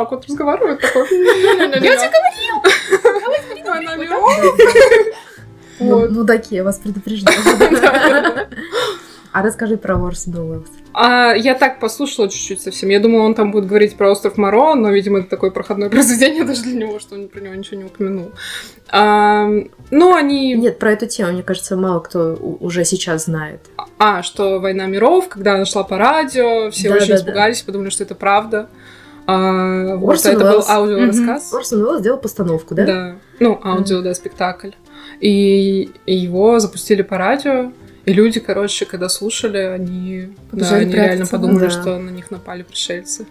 так вот разговаривает, такой... Я тебе говорил! Ну, ну такие, я вас предупреждала. А расскажи про Ворс Дуэлл. А, я так послушала чуть-чуть совсем. Я думала, он там будет говорить про остров Моро, но, видимо, это такое проходное произведение даже для него, что он про него ничего не упомянул. А, ну, они... Нет, про эту тему, мне кажется, мало кто уже сейчас знает. А, что «Война миров», когда она шла по радио, все да, очень да, испугались, да. подумали, что это правда. А, вот, это был аудиорассказ. Орсон Уэллс сделал постановку, да? Да. Ну, аудио, да, спектакль. И, и его запустили по радио. И люди, короче, когда слушали, они, да, они реально подумали, да. что на них напали пришельцы.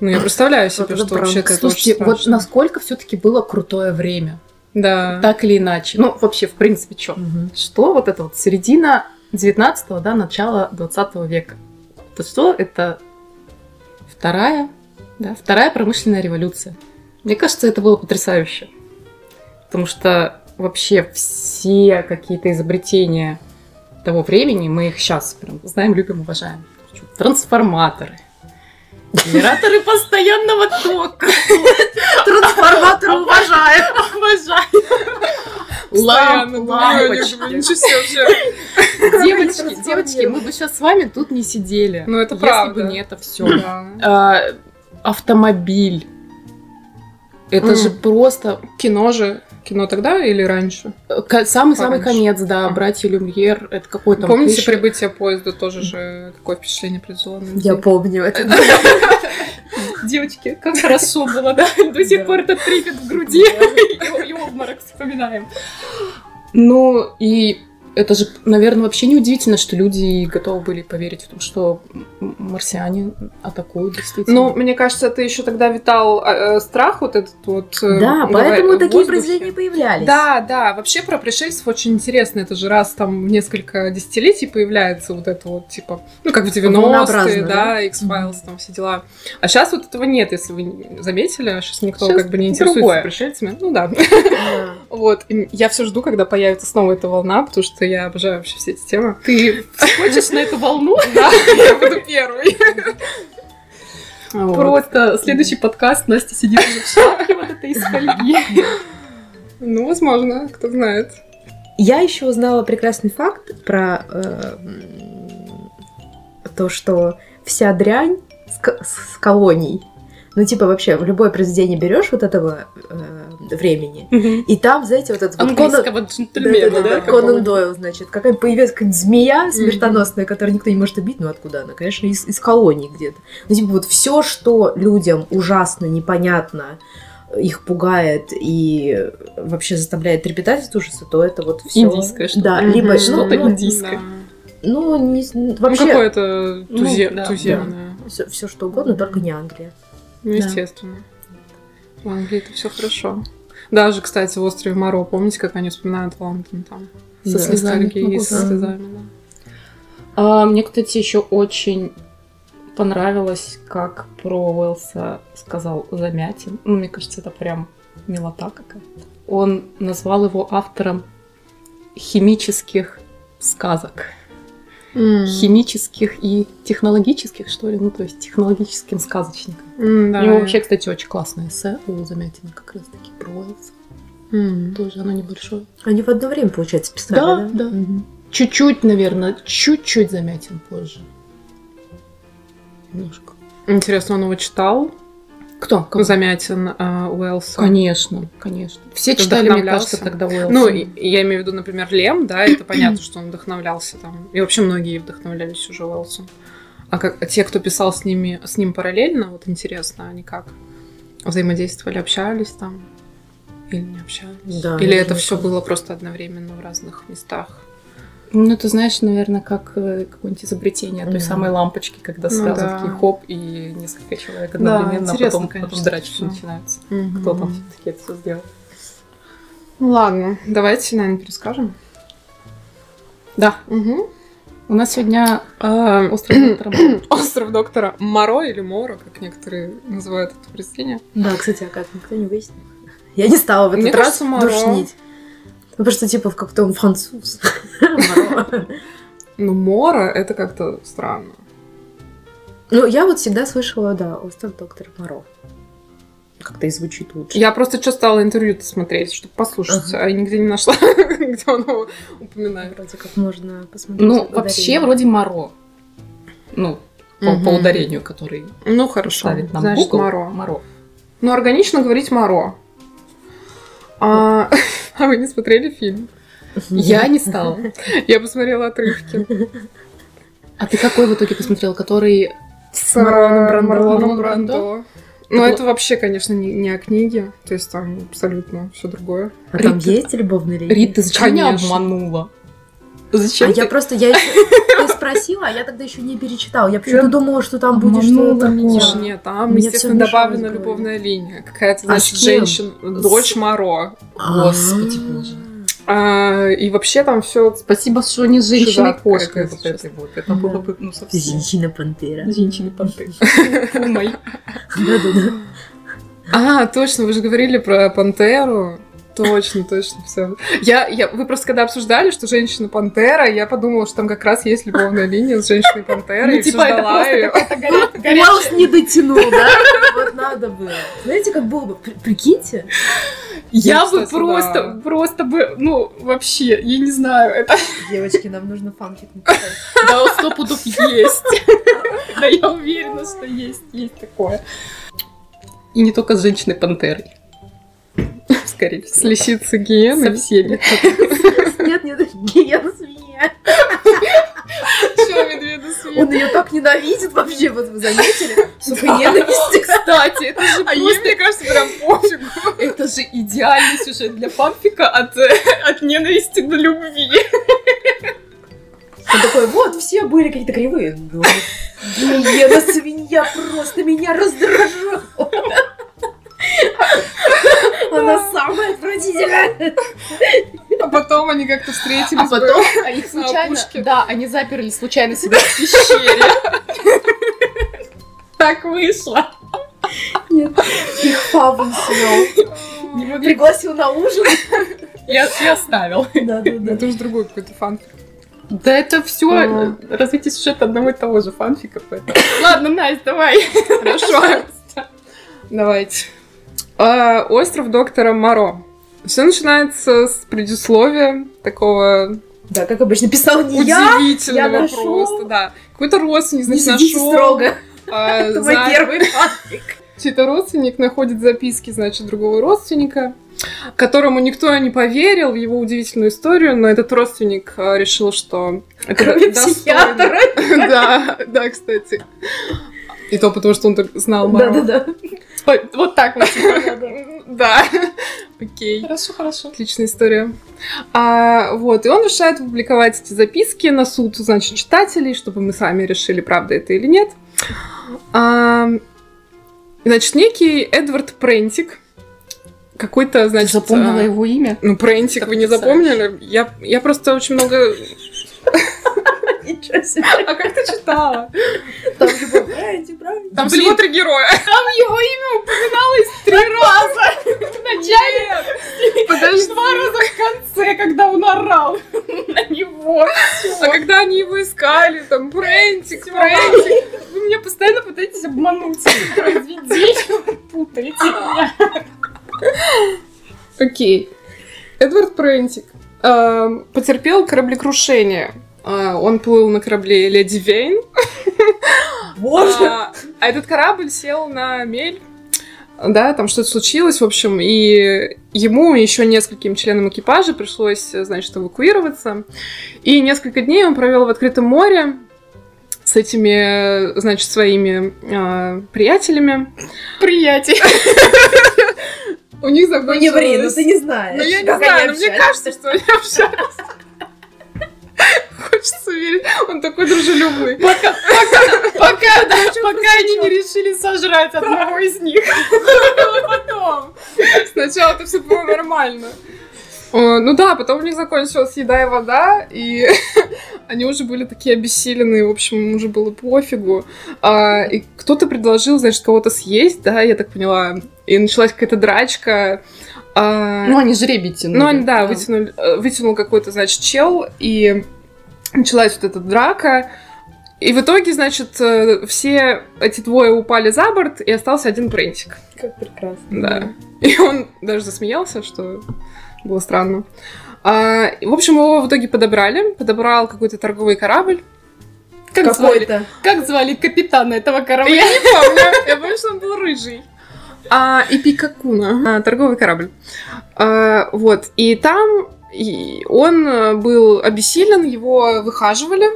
Ну, я представляю себе, что вообще это Слушайте, вот насколько все таки было крутое время. Да. Так или иначе. Ну, вообще, в принципе, что? Угу. Что вот это вот середина 19-го, да, начало 20 века. Это что? Это вторая, да, вторая промышленная революция. Мне кажется, это было потрясающе. Потому что вообще все какие-то изобретения того времени, мы их сейчас прям знаем, любим, уважаем. Трансформаторы, генераторы постоянного тока. Трансформаторы уважаем. Уважаем. лампочки. Девочки, девочки, мы бы сейчас с вами тут не сидели. Ну, это правда. Если бы не это все. Автомобиль. Это же просто... Кино же кино тогда или раньше? Самый-самый конец, да. А. Братья Люмьер. Это какой то Помните тысяч... прибытие поезда тоже же какое впечатление произвело? Я помню это. Девочки, как хорошо было, да? До сих пор этот трепет в груди и обморок вспоминаем. Ну, и это же, наверное, вообще не удивительно, что люди готовы были поверить в том, что марсиане атакуют действительно. Ну, мне кажется, это еще тогда витал э, э, страх вот этот вот. Э, да, поэтому такие произведения появлялись. Да, да. Вообще про пришельцев очень интересно. Это же раз там в несколько десятилетий появляется вот это вот типа, ну как в 90-е, да, X-Files, там все дела. А сейчас вот этого нет, если вы заметили. Сейчас никто сейчас как бы не интересуется другое. пришельцами. Ну да. Вот. Я все жду, когда появится снова эта волна, потому что я обожаю вообще все эти темы. Ты хочешь на эту волну? Да, я буду первой. Просто следующий подкаст Настя сидит в шапке вот этой из фольги. Ну, возможно, кто знает. Я еще узнала прекрасный факт про э, то, что вся дрянь с, с колоний ну, типа, вообще, в любое произведение берешь вот этого э, времени, mm-hmm. и там, знаете, вот этот вот Конан... джентльмена, да, да, да, Конан Дойл, значит, какая появилась какая-нибудь змея смертоносная, mm-hmm. которую никто не может убить, ну откуда она? Конечно, из, из колонии где-то. Ну, типа, вот все, что людям ужасно, непонятно, их пугает и вообще заставляет трепетать от ужаса, то это вот все. Индийское что-то. Да, либо что-то ну, индийское. Да. Ну, не, вообще... Ну, какое-то тузе... ну, да, туземное. Да. Все, все что угодно, только не Англия. Ну, естественно. Да. В Англии это все хорошо. Даже, кстати, в острове Моро, помните, как они вспоминают Лондон там? Со да, слезами. И со слезами, да. А, мне, кстати, еще очень понравилось, как про Уэлса сказал Замятин. Ну, мне кажется, это прям милота какая-то. Он назвал его автором химических сказок mm. химических и технологических, что ли, ну, то есть технологическим сказочником. Mm, да. У него вообще, кстати, очень классное эссе у Замятина как раз-таки про. Mm. Тоже оно небольшое. Они в одно время, получается, писали, да? Да, да. Mm-hmm. Чуть-чуть, наверное, чуть-чуть Замятин позже. Немножко. Интересно, он его читал? Кто? Кого? Замятин э, Уэллса. Конечно, конечно. Все читали, мне кажется, тогда Уэллса. Ну, я имею в виду, например, Лем, да, это понятно, что он вдохновлялся там. И вообще многие вдохновлялись уже Уэллсом. А как а те, кто писал с ними, с ним параллельно, вот интересно, они как взаимодействовали, общались там или не общались? Да, или это все было просто одновременно в разных местах? Ну, ты знаешь, наверное, как э, какое-нибудь изобретение той самой лампочки, когда ну, сразу да. такие хоп, и несколько человек одновременно, да, потом, конечно, потом драчки начинаются. Угу. Кто там все-таки это все сделал. Ну ладно, давайте, наверное, перескажем. Да. Угу. У нас сегодня э, остров доктора Моро. Остров доктора Моро или Моро, как некоторые называют это произведение. Да, кстати, а как никто не выяснил. Я не стала в этот Мне раз кажется, душнить. Ну, просто типа в как-то он француз. Ну, Мора это как-то странно. Ну, я вот всегда слышала, да, остров доктора Моро. Как-то и звучит лучше. Я просто что стала интервью смотреть, чтобы послушать, ага. а нигде не нашла, где он его упоминает. Вроде как можно посмотреть. Ну, вообще, вроде Моро. Ну, по, угу. по ударению, который ну, хорошо. ставит нам Значит, Google. Моро. Моро. Ну, органично говорить Моро. А, а вы не смотрели фильм? Я не стала. Я посмотрела отрывки. А ты какой в итоге посмотрел? Который с Марлоном Брандо? Ну, это вообще, конечно, не, не о книге. То есть там абсолютно все другое. А Рит, там есть любовная линия? Рит, ты зачем меня обманула? Зачем? А ты? я просто, я еще, ты спросила, а я тогда еще не перечитала. Я почему-то думала, что там будет что-то такое. Нет, там, Меня естественно, добавлена любовная линия. Какая-то, а значит, а женщина, дочь Моро. Господи боже. А, и вообще там все. Спасибо, что не женщина кошка вот этой вот. Это было бы ну совсем. Женщина-пантера. Женщина-пантера. Фумой. Да-да-да. А, точно, вы же говорили про пантеру. Точно, точно, все. Я, я, вы просто когда обсуждали, что женщина пантера, я подумала, что там как раз есть любовная линия с женщиной пантерой. Ну, типа, это просто Уэллс не дотянул, да? Вот надо было. Знаете, как было бы? Прикиньте. Я бы просто, просто бы, ну, вообще, я не знаю, это... Девочки, нам нужно фанфик написать. Да, сто пудов есть. Да, я уверена, что есть, есть такое. И не только с женщиной-пантерой скорее всего. С лисицей гиены? Со всеми. Нет, нет, гиена свинья. Чего медведа свинья? Он ее так ненавидит вообще, вот вы заметили? Сука, ненависть. Кстати, это же А ей, мне кажется, прям пофигу. Это же идеальный сюжет для фанфика от, от ненависти до любви. Он такой, вот, все были какие-то кривые. Но гиена свинья просто меня раздражала. Она самая отвратительная. А потом они как-то встретились. А потом они случайно... Да, они заперли случайно себя в пещере. Так вышло. Нет, их Фабун свел. Пригласил на ужин. Я, я оставил. Да, да, да. Это уже другой какой-то фанфик. Да это все развитие сюжета одного и того же фанфика. Ладно, Настя, давай. Хорошо. Давайте. А, остров доктора Моро. Все начинается с предисловия такого да, как обычно писал не Удивительного я, я просто, да. Какой-то родственник, значит, не нашел. строго. А, Это мой первый фанфик. Чей-то родственник находит записки, значит, другого родственника, которому никто не поверил в его удивительную историю, но этот родственник а, решил, что это Кроме психиатра. Да, да, кстати. И то потому, что он так знал Маро. Да-да-да. Вот так вот. Да. Окей. Хорошо, хорошо. Отличная история. А, вот, и он решает публиковать эти записки на суд, значит, читателей, чтобы мы сами решили, правда это или нет. А, значит, некий Эдвард Прентик, какой-то, значит... Ты запомнила а, его имя? Ну, Прентик, вы не запомнили? Я, я просто очень много Ничего себе. А как ты читала? Там же был Брайди, Брайди. Там всего три героя. Там его имя упоминалось три раза. В начале. Подожди. Два раза в конце, когда он орал на него. А когда они его искали, там, Брентик, Брентик. Вы меня постоянно пытаетесь обмануть. Произведение путаете меня. Окей. Эдвард Прентик эм, потерпел кораблекрушение а, он плыл на корабле Леди Вейн. Боже! А, а этот корабль сел на мель. Да, там что-то случилось, в общем, и ему и еще нескольким членам экипажа пришлось, значит, эвакуироваться. И несколько дней он провел в открытом море с этими, значит, своими э, приятелями. Приятель. У них закончилось... Ну не ври, ну ты не знаешь. Ну я не знаю, но мне кажется, что они общались. Хочется верить. Он такой дружелюбный. Пока, пока, пока, да, пока они не решили сожрать одного из них. потом. Сначала это все было нормально. Ну да, потом у них закончилась еда и вода, и они уже были такие обессиленные, в общем, им уже было пофигу. А, и кто-то предложил, значит, кого-то съесть, да, я так поняла, и началась какая-то драчка. А... Ну, они жребий тянули. Ну, они, да, да. Вытянули, э, вытянул какой-то, значит, чел, и началась вот эта драка, И в итоге, значит, э, все эти двое упали за борт, и остался один Прентик. Как прекрасно. Да. И он даже засмеялся, что было странно. А, в общем, его в итоге подобрали. Подобрал какой-то торговый корабль. Как звали, как звали капитана этого корабля? Я не помню. Я помню, что он был рыжий. А, и Пикакуна. А, торговый корабль. А, вот. И там и он был обессилен, его выхаживали.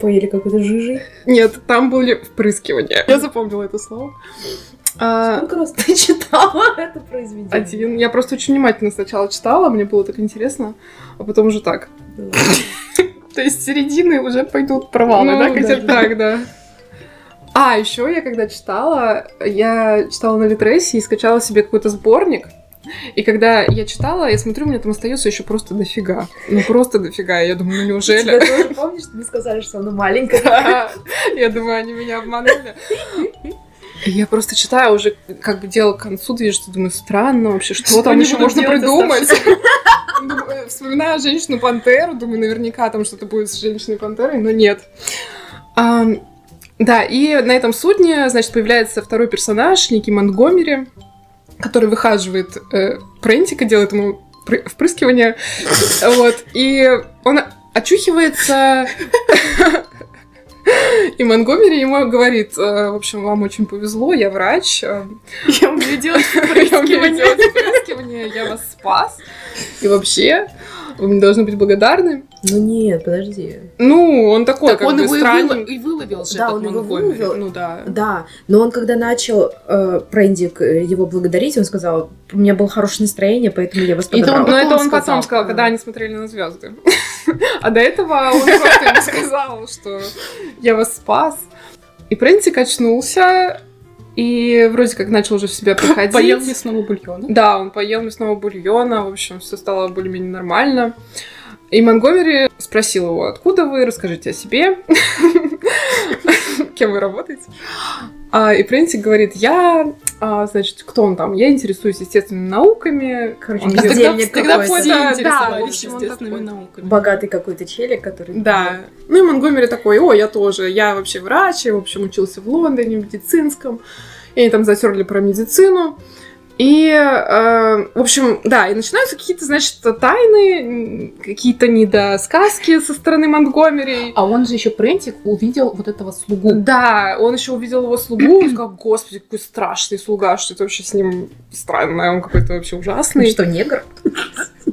Поели какой-то жижей? Нет, там были впрыскивания. Я запомнила это слово. А, Сколько раз ты читала это произведение? Один. Я просто очень внимательно сначала читала, мне было так интересно, а потом уже так. То есть середины уже пойдут провалы, ну, да, хотя так, да. А, еще я когда читала, я читала на Литресе и скачала себе какой-то сборник. И когда я читала, я смотрю, у меня там остается еще просто дофига. Ну, просто дофига. Я думаю, ну неужели? Тебя тоже помнишь, ты сказали, что она маленькая? Я думаю, они меня обманули. Я просто читаю уже, как бы дело к концу движется, думаю, странно вообще, что там еще можно придумать. Вспоминаю женщину-пантеру, думаю, наверняка там что-то будет с женщиной-пантерой, но нет. Да, и на этом судне, значит, появляется второй персонаж, некий Монтгомери, который выхаживает э, Прентика, делает ему впрыскивание, вот, и он очухивается и Монгомери ему говорит, «Э, в общем, вам очень повезло, я врач. Э, я умею делать впрыскивание, я вас спас. И вообще, вы мне должны быть благодарны. Ну нет, подожди. Ну, он такой, так как он бы его странный. и выловил же Да, он его выловил. Ну да. Да, но он когда начал э, Прендик э, его благодарить, он сказал, у меня было хорошее настроение, поэтому я вас подобрал. Но это он потом сказал, когда они смотрели на звезды. А до этого он просто ему сказал, что я вас спас. И Прентик очнулся, и вроде как начал уже в себя приходить. Поел мясного бульона. Да, он поел мясного бульона, в общем, все стало более-менее нормально. И Монгомери спросил его, откуда вы, расскажите о себе, кем вы работаете. А, и Прентик говорит, я, а, значит, кто он там? Я интересуюсь естественными науками. Короче, он бездельник тогда, какой-то. Тогда да, естественными науками. Богатый какой-то челик, который... Да. Ну и Монгомери такой, о, я тоже, я вообще врач, я, в общем, учился в Лондоне, в медицинском. И они там затерли про медицину. И, э, в общем, да, и начинаются какие-то, значит, тайны, какие-то недосказки со стороны Монтгомери. А он же еще Прентик увидел вот этого слугу. Да, он еще увидел его слугу и сказал, господи, какой страшный слуга, что это вообще с ним странно, он какой-то вообще ужасный. Что, негр?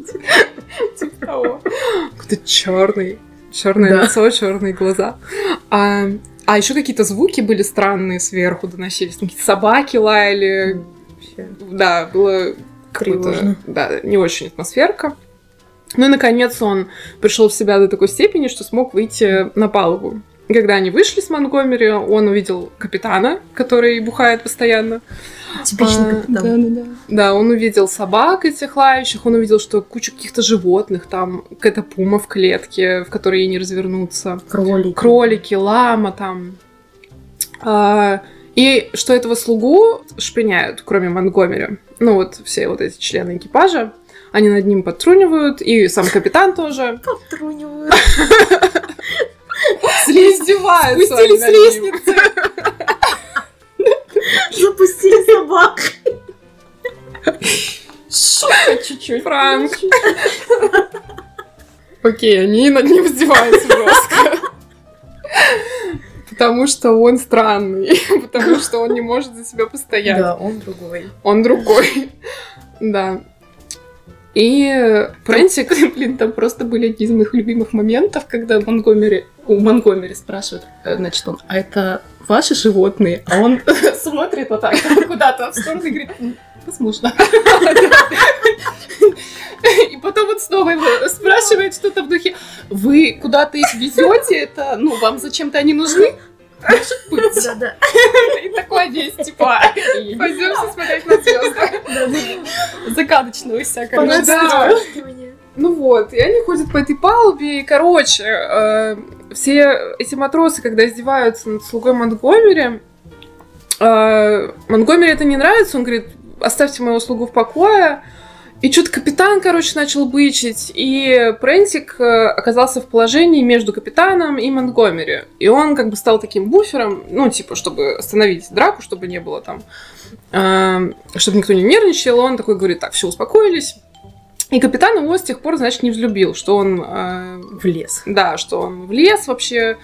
Типа того. Какой-то черный. Черное лицо, черные глаза. А, а еще какие-то звуки были странные сверху доносились. Какие-то собаки лаяли, вообще. Да, было тревожно. Да, не очень атмосферка. Ну и, наконец, он пришел в себя до такой степени, что смог выйти на палубу. Когда они вышли с Монгомери, он увидел капитана, который бухает постоянно. Типичный а, капитан. Да, да, да. Да, он увидел собак этих лающих, он увидел, что куча каких-то животных, там какая-то пума в клетке, в которой ей не развернуться. Кролики. Кролики, лама там. А, и что этого слугу шпиняют, кроме Монгомери. Ну вот все вот эти члены экипажа. Они над ним подтрунивают, и сам капитан тоже. Подтрунивают. Издеваются Спустились с лестницы. Запустили собак. Шутка чуть-чуть. Франк. Окей, они над ним издеваются жестко. Потому что он странный, потому что он не может за себя постоять. Да, он другой. Он другой, да. И Прентик, блин, там просто были одни из моих любимых моментов, когда Монгомери, у Монгомери спрашивают, э, значит, он, а это ваши животные? А он смотрит вот так куда-то в сторону и говорит, возможно. И потом вот снова его спрашивает что-то в духе, вы куда-то их везете, это, ну, вам зачем-то они нужны? Может быть. Да, да. И такой весь, типа, пойдемте смотреть на звезды. Загадочного всякого. Ну да. Ну вот, и они ходят по этой палубе, и, короче, э, все эти матросы, когда издеваются над слугой Монтгомери, э, Монтгомери это не нравится, он говорит, оставьте моего слугу в покое, И что-то капитан, короче, начал бычить, и Прентик э, оказался в положении между капитаном и Монтгомери. И он как бы стал таким буфером, ну, типа, чтобы остановить драку, чтобы не было там, э, чтобы никто не нервничал. Он такой говорит, так, все, успокоились. И капитан его с тех пор, значит, не взлюбил, что он... Э, в лес. Да, что он в лес вообще,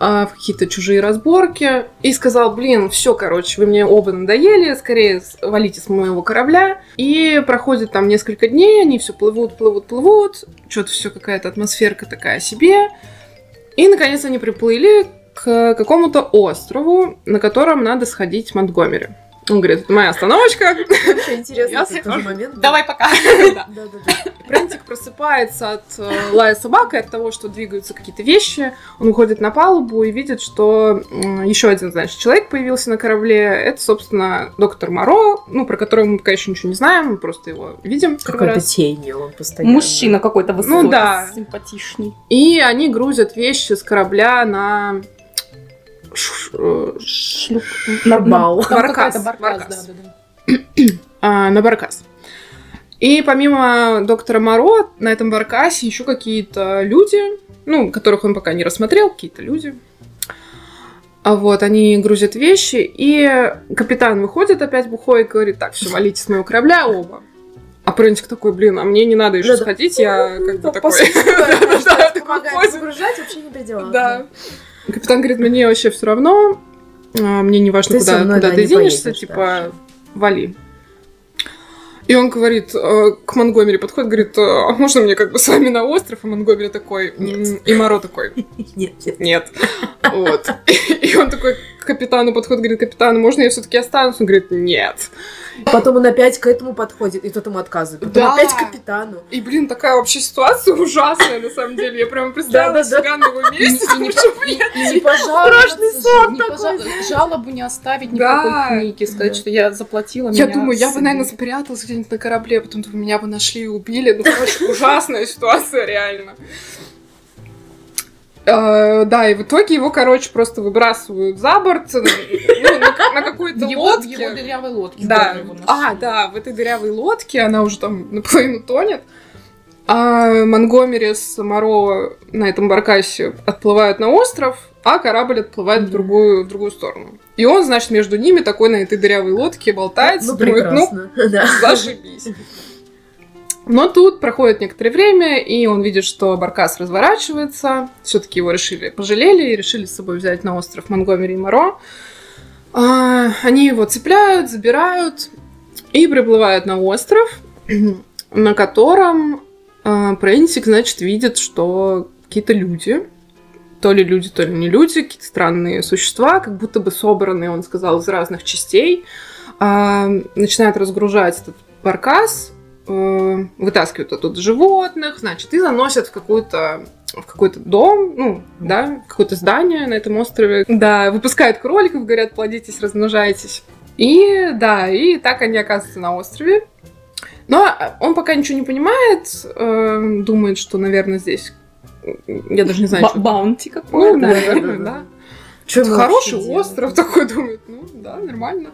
а, в какие-то чужие разборки и сказал, блин, все, короче, вы мне оба надоели, скорее валите с моего корабля. И проходит там несколько дней, они все плывут, плывут, плывут, что-то все какая-то атмосферка такая себе. И, наконец, они приплыли к какому-то острову, на котором надо сходить в Монтгомери. Он говорит, это моя остановочка. Вообще интересно, тоже момент. Давай пока. Прентик просыпается от э, лая собак и от того, что двигаются какие-то вещи. Он уходит на палубу и видит, что еще один, значит, человек появился на корабле. Это, собственно, доктор Моро, ну, про которого мы пока еще ничего не знаем, мы просто его видим. Какой-то тень он постоянно. Мужчина какой-то высокий, ну, да. симпатичный. И они грузят вещи с корабля на шлюп... На бал. Баркас. баркас. Да, да, да. а, на баркас. И помимо доктора Моро, на этом баркасе еще какие-то люди, ну, которых он пока не рассмотрел, какие-то люди. А вот, они грузят вещи, и капитан выходит опять бухой и говорит, так, все, валите с моего корабля оба. А Прончик такой, блин, а мне не надо еще сходить, я как бы такой... Помогает загружать, вообще не при делах. Да. Капитан говорит, мне вообще все равно, а, мне не важно, куда, куда да, ты денешься, типа, дальше. вали. И он говорит, э, к Монгомери подходит, говорит, а можно мне как бы с вами на остров? А Монгомери такой, нет. и Моро такой, нет, нет. Нет. Вот. И он такой к капитану подходит, говорит, капитан, можно я все-таки останусь? Он говорит, нет. Потом он опять к этому подходит, и тот ему отказывает. Потом да. опять к капитану. И, блин, такая вообще ситуация ужасная, на самом деле. Я прямо представила себя на его месте. Не пожаловаться. Жалобу не оставить никакой книги. Сказать, что я заплатила. Я думаю, я бы, наверное, спряталась где-нибудь на корабле, а потом меня бы нашли и убили. Ну, короче, ужасная ситуация, реально. Uh, да, и в итоге его, короче, просто выбрасывают за борт ну, на, на какой-то его, лодке. В его дырявой лодке. Да. А, да, в этой дырявой лодке она уже там наполовину тонет. А Монгомери с Моро на этом баркасе отплывают на остров, а корабль отплывает в другую, в другую сторону. И он, значит, между ними такой на этой дырявой лодке болтается. Ну, думает, ну, да. зашибись. Но тут проходит некоторое время, и он видит, что Баркас разворачивается. Все-таки его решили, пожалели и решили с собой взять на остров Монгомери и Моро. А, они его цепляют, забирают и приплывают на остров, на котором а, Прентик, значит, видит, что какие-то люди, то ли люди, то ли не люди, какие-то странные существа, как будто бы собранные, он сказал, из разных частей, а, начинают разгружать этот баркас, Э, вытаскивают оттуда животных, значит, и заносят в какую-то в какой-то дом, ну, да, какое-то здание на этом острове. Да, выпускают кроликов, говорят, плодитесь, размножайтесь. И, да, и так они оказываются на острове. Но он пока ничего не понимает, э, думает, что, наверное, здесь, я даже не знаю, Ба- что... Баунти какой-то. Ну, наверное, да. Что хороший остров такой, думает, ну, да, нормально.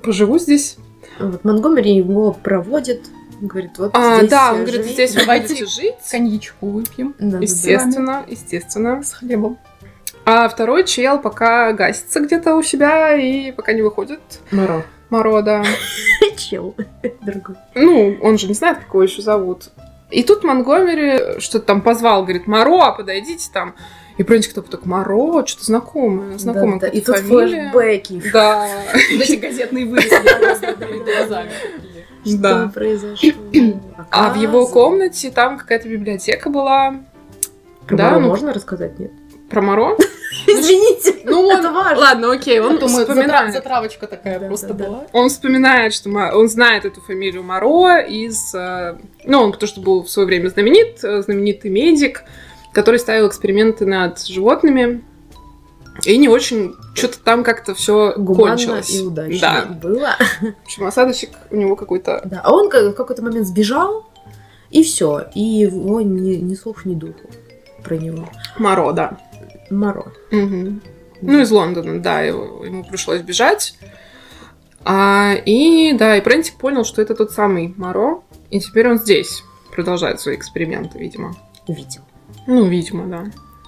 Поживу здесь. Вот Монгомери его проводит Говорит, вот а, здесь Да, он говорит, здесь вы будете жить. Коньячку выпьем. Да, естественно, да. естественно. С хлебом. А второй чел пока гасится где-то у себя и пока не выходит. Моро. Моро, да. Чел. Другой. Ну, он же не знает, как его еще зовут. И тут Монгомери что-то там позвал, говорит, Моро, подойдите там. И Брончик такой, так, Моро, что-то знакомое, знакомое. Да, да. И тут флешбеки. Да. Эти газетные вырезки глазами. Что да. произошло? А в его комнате там какая-то библиотека была. Про да, Моро ну, можно рассказать, нет? Про Моро? Извините, ну, он, это важно. Ладно, окей, он думает, вспоминает. Затравочка такая да, просто да, была. Да. Он вспоминает, что он знает эту фамилию Моро из... Э, ну, он потому что был в свое время знаменит, э, знаменитый медик, который ставил эксперименты над животными. И не очень, что-то там как-то все кончилось. и удачно да. было. В общем, осадочек у него какой-то... Да, а он в какой-то момент сбежал, и все. И его ни, ни слов, ни духу про него. Моро, да. Моро. Угу. Ну, из Лондона, да, его, ему пришлось бежать. А, и да, и Прентик понял, что это тот самый Моро, И теперь он здесь продолжает свои эксперименты, видимо. Видимо. Ну, видимо, да.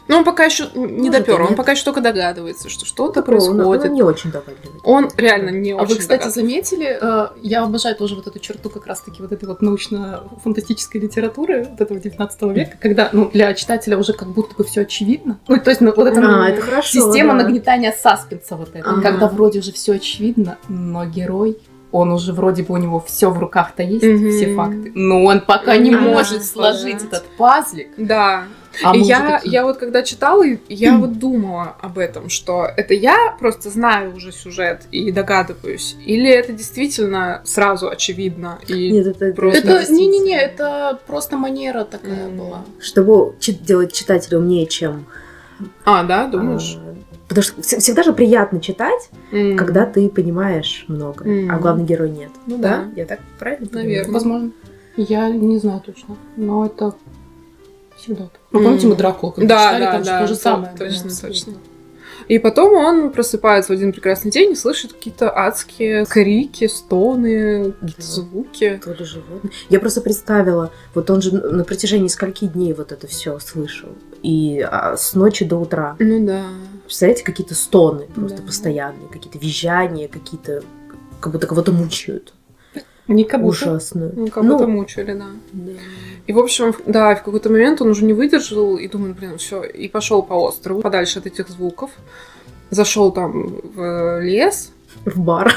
Но он пока еще не Может, допер, он пока еще только догадывается, что что-то происходит. Он, не очень догадливый. Он реально не а очень. А вы, кстати, заметили? Э, я обожаю тоже вот эту черту как раз-таки вот этой вот научно-фантастической литературы вот этого 19 века, когда ну, для читателя уже как будто бы все очевидно. Ну, то есть ну, вот эта а, это хорошо, система да. нагнетания саспенса вот эта, ага. когда вроде уже все очевидно, но герой он уже вроде бы у него все в руках-то есть, mm-hmm. все факты, но он пока не может сложить этот пазлик. Да. А и я, я вот когда читала, я вот думала об этом, что это я просто знаю уже сюжет и догадываюсь, или это действительно сразу очевидно и Нет, это просто это не не не это просто манера такая mm. была, чтобы делать читателя умнее, чем а да думаешь. А, потому что всегда же приятно читать, mm. когда ты понимаешь много, mm. а главный герой нет. Ну да, да? я так правильно Наверное. Понимаю? Возможно. Я не знаю точно, но это так. Ну, помните, мы Дракула, когда да, читали, да, там да, то же самое. Точно, да, точно. И потом он просыпается в один прекрасный день и слышит какие-то адские крики, стоны, какие-то звуки. То ли животные. Я просто представила, вот он же на протяжении скольки дней вот это все слышал. И а, с ночи до утра. Ну да. Представляете, какие-то стоны просто да. постоянные, какие-то визжания, какие-то как будто кого-то мучают. Как будто. Ужасно. Ну, кого-то ну, мучили, да. да. И, в общем, да, в какой-то момент он уже не выдержал и думает, блин, все, и пошел по острову, подальше от этих звуков. Зашел там в лес. В бар.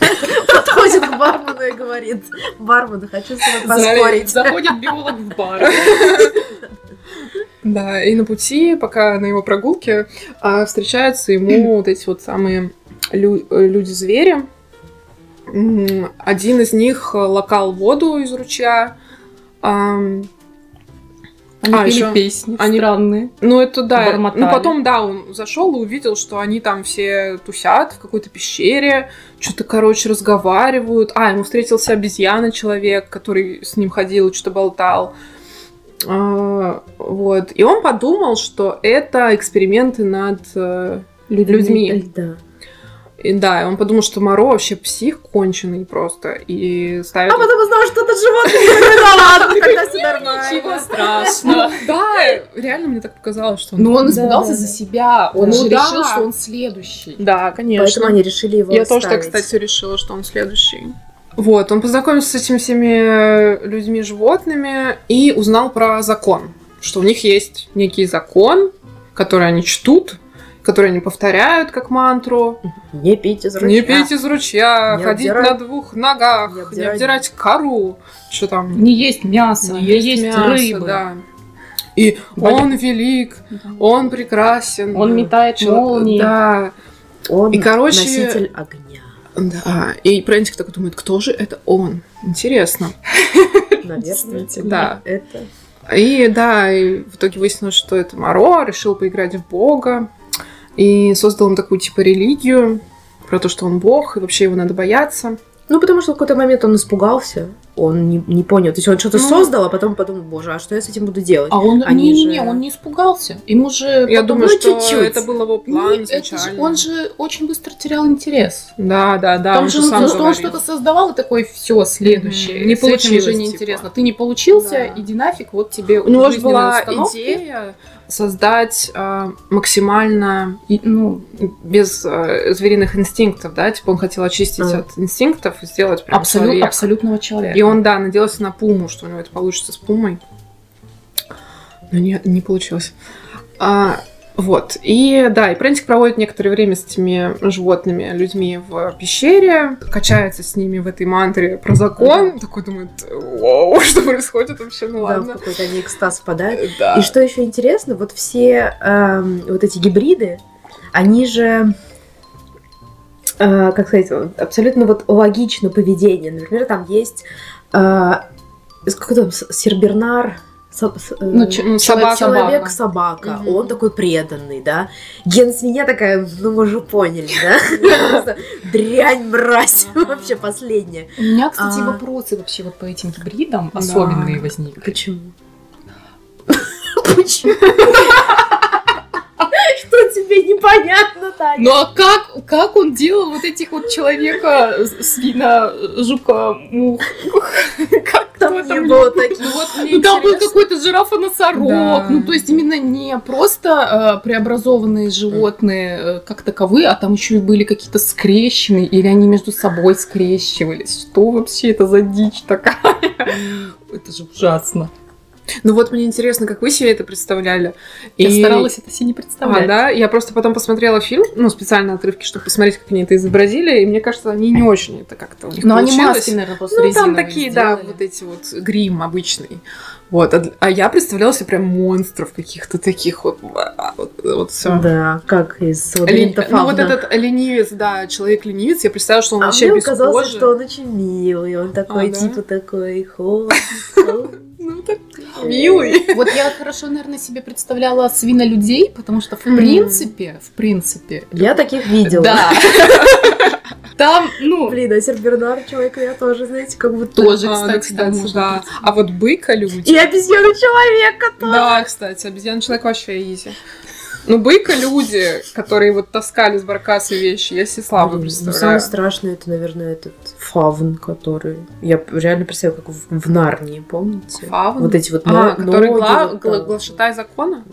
Подходит к бармену и говорит, бармен, хочу с тобой поспорить. Заходит биолог в бар. Да, и на пути, пока на его прогулке, а, встречаются ему вот эти вот самые люди-звери, один из них э, локал воду из ручья. Они а, пели еще песни они странные. Ну, это да. Бормотали. Ну, потом, да, он зашел и увидел, что они там все тусят в какой-то пещере, что-то, короче, разговаривают. А, ему встретился обезьяна-человек, который с ним ходил, что-то болтал. А, вот. И он подумал, что это эксперименты над э, людьми. людьми. Да. И да, он подумал, что Моро вообще псих конченый просто. И ставит... А потом узнал, что это животное. Все нормально. Ничего страшного. Да, реально мне так показалось, что он... Ну, он испугался за себя. Он же решил, что он следующий. Да, конечно. Поэтому они решили его Я тоже так, кстати, решила, что он следующий. Вот, он познакомился с этими всеми людьми-животными и узнал про закон. Что у них есть некий закон, который они чтут, которые они повторяют как мантру. Не пить из ручья. Не пить из ручья, не ходить обдирать, на двух ногах, не обдирать, не обдирать кору. Что там? Не есть мясо, не, есть, есть мясо, рыбы. Да. И Болит. он велик, он прекрасен. Он метает молнии. Да. Он и, короче, носитель огня. Да. И Прентик такой думает, кто же это он? Интересно. Наверное, да. это. И да, и в итоге выяснилось, что это Моро решил поиграть в Бога. И создал он такую типа религию про то, что он бог, и вообще его надо бояться. Ну, потому что в какой-то момент он испугался, он не, не понял. То есть он что-то ну, создал, а потом подумал, боже, а что я с этим буду делать? А он Они не, же... не, он не испугался. Ему же Я думаю, ну, что чуть-чуть. это было его план не, это же, Он же очень быстро терял интерес. Да, да, да. Там он же, сам он, он что-то создавал и такой, все, следующее. Не получилось. уже неинтересно. Типа. Ты не получился, да. иди нафиг, вот тебе У него же была идея создать э, максимально, ну, без э, звериных инстинктов, да, типа он хотел очистить mm. от инстинктов и сделать прям Абсолют, человека. абсолютного человека. И он, да, надеялся на пуму, что у него это получится с пумой. Но не, не получилось. А, вот. И да, и Прентик проводит некоторое время с этими животными, людьми в пещере, качается с ними в этой мантре про закон. Да. Такой думает, вау, что происходит вообще, ну ладно. Да, в какой-то они экстаз впадают. Да. И что еще интересно, вот все эм, вот эти гибриды, они же э, как сказать, абсолютно вот логично поведение. Например, там есть э, какой там Сербернар, Со, ну, ч- собака, человек собака, угу. он такой преданный, да. Ген свинья такая, ну мы же поняли, да. Дрянь, мразь, вообще последняя. У меня, кстати, а. вопросы вообще вот по этим гибридам особенные возникли. Почему? Почему? Что тебе непонятно, Таня? Ну а как, как он делал вот этих вот человека, свина, жука, мух? Как там этом было таких. Ну, ну там был какой-то жирафа-носорог. Ну, то есть именно не просто э, преобразованные животные э, как таковые, а там еще и были какие-то скрещенные, или они между собой скрещивались. Что вообще это за дичь такая? Это же ужасно. Ну вот мне интересно, как вы себе это представляли. Я и... старалась это себе не представлять. А, да? Я просто потом посмотрела фильм, ну, специально отрывки, чтобы посмотреть, как они это изобразили, и мне кажется, они не очень это как-то у них Но получилось. они маски, наверное, просто Ну, там такие, сделали. да, вот эти вот грим обычный. Вот, а, а я представляла себе прям монстров каких-то таких вот, вот, вот все. Да, как из Лени... Ну вот этот ленивец, да, человек-ленивец, я представляла, что он а вообще мне без казалось, кожи. что он очень милый, он такой, а, да? типа такой, хо, ну, так милый. Вот я хорошо, наверное, себе представляла свинолюдей, потому что, в принципе, в принципе... Я таких видела. Да. Там, ну... Блин, а Сербернар человек я тоже, знаете, как бы Тоже, кстати, да, да. А вот быка люди... И обезьяна человека тоже. Да, кстати, обезьяна человек вообще изи. Ну, быка люди, которые вот таскали с баркаса вещи, я себе слабо представляю. Ну, самое страшное, это, наверное, этот фавн, который... Я реально представляю, как в, в Нарнии, помните? Фавн? Вот эти вот А, ноги, который гла... вот, гла... глашатай закона?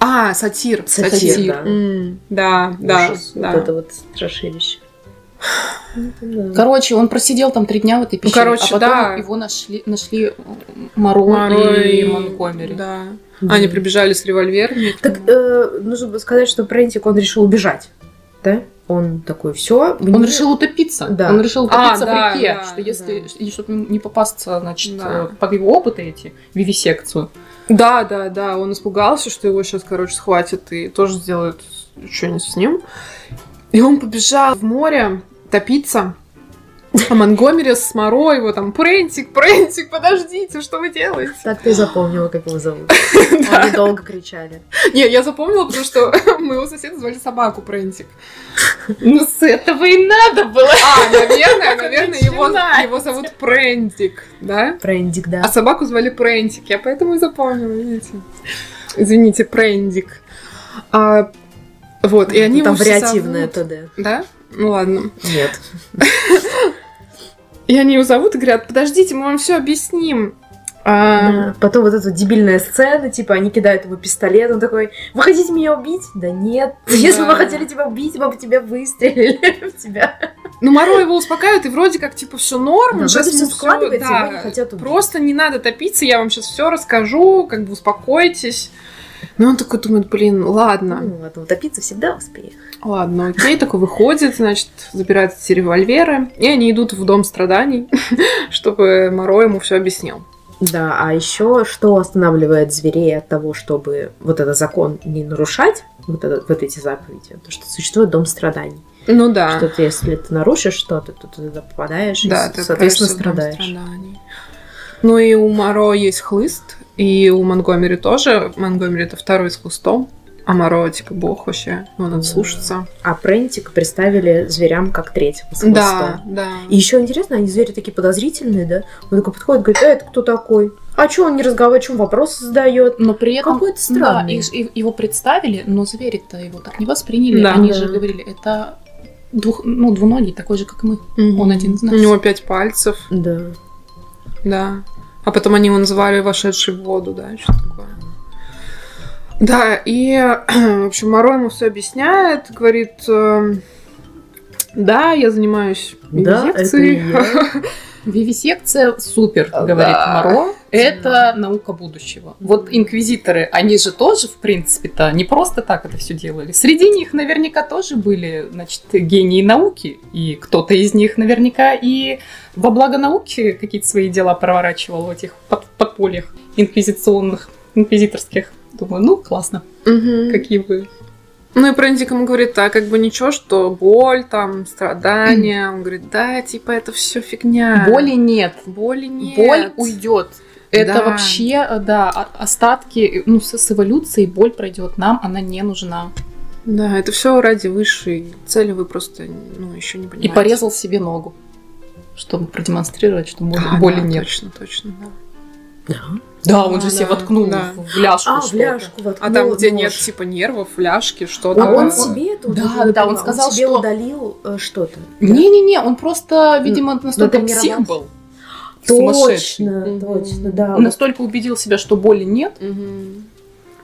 А, сатир. Сатир, сатир. да. Mm, да, да, да. Вот это вот страшилище. Короче, он просидел там три дня в этой пещере, ну, короче, а потом да. его нашли, нашли Моро, Моро и, и Монкомери. Да. Да. Они прибежали с револьверами. Так э, нужно сказать, что Прентик, он решил убежать, да? Он такой, все. Он мне... решил утопиться. Да. Он решил утопиться а, в реке, да, что если, да. чтобы не попасться, значит, да. под его опыты эти, вивисекцию. Да, да, да. Он испугался, что его сейчас, короче, схватят и тоже сделают что-нибудь с ним. И он побежал в море топиться. А Монгомери с Моро его там Прентик, Прентик, подождите, что вы делаете? Так ты запомнила, как его зовут. Они долго кричали. Не, я запомнила, потому что моего соседа звали собаку Прентик. Ну, с этого и надо было. А, наверное, наверное, его, его зовут Прентик, да? Прентик, да. А собаку звали Прентик, я поэтому и запомнила, видите. Извините, Прендик. А, вот, и они Там вариативное ТД. Да? Ну ладно. Нет. И они его зовут и говорят, подождите, мы вам все объясним. А... Да. Потом вот эта дебильная сцена, типа, они кидают ему пистолет, он такой, вы хотите меня убить? Да нет. Да. Если бы мы хотели тебя убить, мы бы тебя выстрелили в тебя. Ну, Моро его успокаивает, и вроде как, типа, все норм. Да, сейчас все складывается, да, не хотят убить. Просто не надо топиться, я вам сейчас все расскажу, как бы успокойтесь. Ну, он такой думает, блин, ладно. Ну, ладно, утопиться всегда успеет. Ладно, окей, такой выходит, значит, забирает эти револьверы, и они идут в дом страданий, чтобы Моро ему все объяснил. Да, а еще что останавливает зверей от того, чтобы вот этот закон не нарушать, вот, этот, вот эти заповеди, то что существует дом страданий. Ну да. Что ты, если ты нарушишь что-то, то ты туда попадаешь да, и, ты соответственно, страдаешь. Ну и у Моро есть хлыст, и у Монгомери тоже. Монгомери это второй с хлыстом. А Моро, типа, бог вообще. Ну, надо слушаться. А Прентик представили зверям как третьего с Да, да. И еще интересно, они звери такие подозрительные, да? Он такой подходит, говорит, э, это кто такой? А что он не разговаривает, он вопросы задает? Но при этом... Какой-то странный. Да, и, его представили, но звери-то его так не восприняли. Да, они же говорили, это двух, ну, двуногий, такой же, как мы. Угу. Он один из нас. У него пять пальцев. Да. Да. А потом они его называли вошедший в воду, да, что такое. Да, и, в общем, Моро ему все объясняет, говорит, э, да, я занимаюсь вивисекцией. Да, Вивисекция супер, говорит да. Моро. Это наука будущего. Вот инквизиторы, они же тоже, в принципе-то, не просто так это все делали. Среди них наверняка тоже были, значит, гении науки. И кто-то из них наверняка и во благо науки какие-то свои дела проворачивал в этих под подпольях инквизиционных, инквизиторских. Думаю, ну, классно. Угу. Какие вы ну и Прендик ему говорит, так, как бы ничего, что боль, там, страдания. Он говорит, да, типа, это все фигня. Боли нет. Боли нет. Боль уйдет. Это да. вообще, да, остатки, ну, с, с эволюцией боль пройдет. Нам она не нужна. Да, это все ради высшей цели, вы просто, ну, еще не понимаете. И порезал себе ногу, чтобы продемонстрировать, что боли, а, боли да, нет. Точно, точно, да. Да. Да, он же себе воткнул да. в ляжку а, в ляжку воткнул А там, где нож. нет типа нервов, ляжки, что-то. А он себе это Да, да, да, он сказал, он себе что... удалил э, что-то. Не-не-не, он просто, видимо, настолько псих был. сумасшедший. Точно, да. Настолько убедил себя, что боли нет.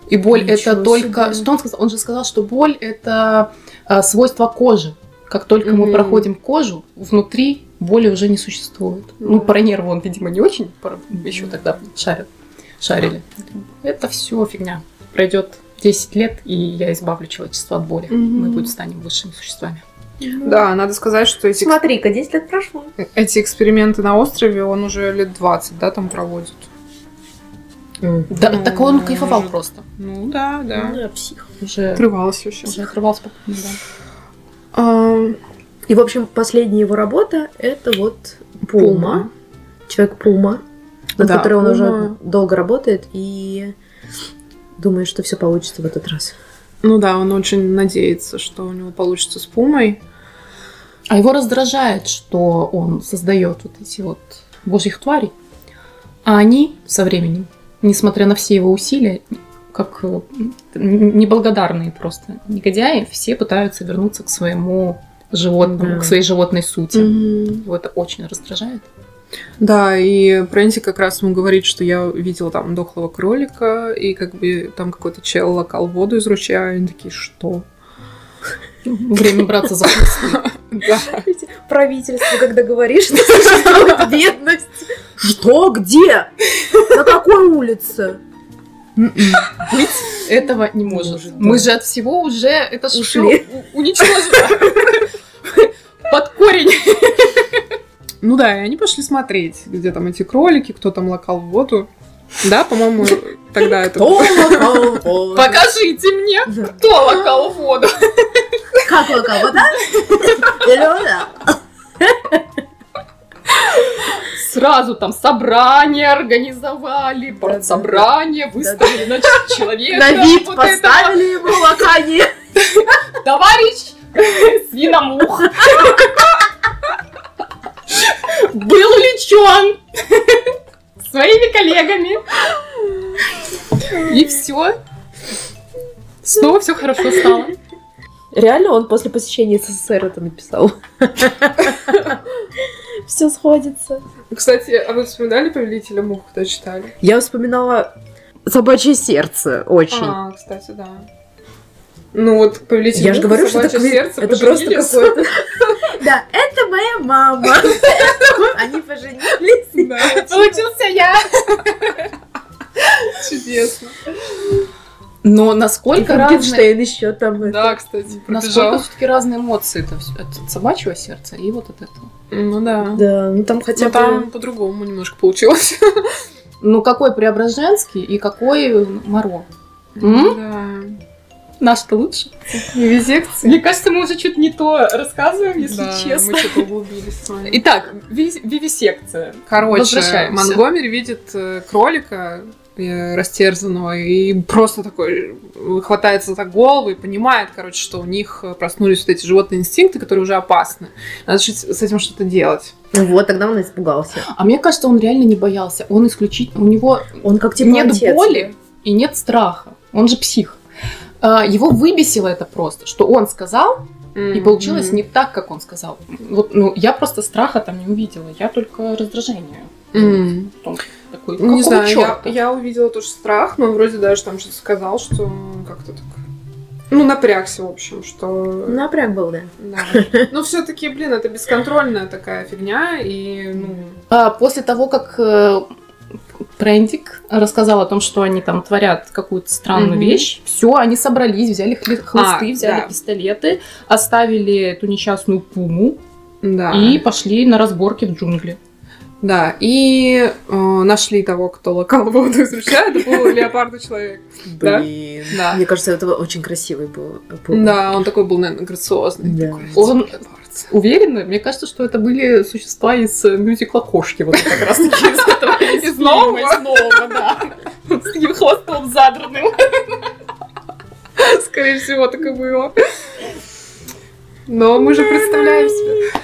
И боль Ничего это только... Себе. Что он сказал? Он же сказал, что боль это а, свойство кожи. Как только mm-hmm. мы проходим кожу, внутри боли уже не существует. Mm-hmm. Ну, про нервы он, видимо, не очень еще тогда шарил, шарили. Это все фигня. Пройдет 10 лет, и я избавлю человечество от боли. Mm-hmm. Мы будем станем высшими существами. Mm-hmm. Да, надо сказать, что эти... Смотри-ка, 10 лет прошло. Эти эксперименты на острове он уже лет 20, да, там проводит. Mm. Да, ну, так он кайфовал может... просто. Ну да, да. Ну, да, псих. Уже отрывался вообще. Уже отрывался да. А, и, в общем, последняя его работа это вот Пума. Человек Пума, над да, которой он уже долго работает и думает, что все получится в этот раз. Ну да, он очень надеется, что у него получится с Пумой. А его раздражает, что он создает вот эти вот божьих тварей, а они со временем несмотря на все его усилия, как э, неблагодарные просто негодяи, все пытаются вернуться к своему животному, да. к своей животной сути. Mm-hmm. Его это очень раздражает. Да, и Прэнси как раз ему говорит, что я видела там дохлого кролика, и как бы там какой-то чел локал воду из ручья, и они такие, что? Время браться за Да. Правительство, когда говоришь, что существует бедность. Что? Где? На какой улице? Быть этого не может. Мы же от всего уже это уничтожено. Под корень. Ну да, и они пошли смотреть, где там эти кролики, кто там локал воду. Да, по-моему, тогда это... Кто локал воду? Покажите мне, кто локал воду. Как локал вода? Зеленая. Сразу там собрание организовали, собрание, выставили на человека. На вид поставили ему локание. Товарищ свиномух был увлечен своими коллегами. И все. Снова все хорошо стало. Реально он после посещения СССР это написал. Все сходится. Кстати, а вы вспоминали «Повелителя мух», когда читали? Я вспоминала «Собачье сердце» очень. А, кстати, да. Ну вот «Повелитель Я же говорю, что это, сердце это просто какое-то... Да, это моя мама. Они поженились. Получился я. Чудесно. Но насколько разные... еще там... Да, это... кстати, Насколько все-таки разные эмоции это от собачьего сердца и вот от этого. Ну да. Да, ну там хотя бы... там по-другому немножко получилось. Ну какой Преображенский и какой Моро? Да. Наш-то лучше. Вивисекция. Мне кажется, мы уже что-то не то рассказываем, если да, честно. мы что-то углубились с вами. Итак, вивисекция. Короче, Монгомери видит э, кролика, Э, растерзанного и просто такой хватается за голову и понимает, короче, что у них проснулись вот эти животные инстинкты, которые уже опасны. Надо с этим что-то делать. Ну вот, тогда он испугался. А мне кажется, он реально не боялся. Он исключительно... У него он как типа нет отец. боли и нет страха. Он же псих. А, его выбесило это просто, что он сказал, и получилось mm-hmm. не так, как он сказал. Вот, ну, я просто страха там не увидела, я только раздражение. Mm-hmm такой, не знаю, я, я увидела тоже страх, но он вроде даже там что-то сказал, что как-то так... Ну, напрягся, в общем, что... Напряг был, да. Да. Но все таки блин, это бесконтрольная такая фигня, и, ну... А, после того, как Прендик рассказал о том, что они там творят какую-то странную mm-hmm. вещь. Все, они собрались, взяли хлысты, а, взяли да. пистолеты, оставили эту несчастную пуму да. и пошли на разборки в джунгли. Да, и э, нашли того, кто локал воду из ручья, это был леопардовый человек. Блин. Да? Мне кажется, это очень красивый был. Да, он такой был, наверное, грациозный. Да. Он уверенно, мне кажется, что это были существа из э, мюзикла «Кошки», вот как раз таки из этого, из нового, из нового, да. С таким хвостом задранным. Скорее всего, так и было. Но мы же представляем себе.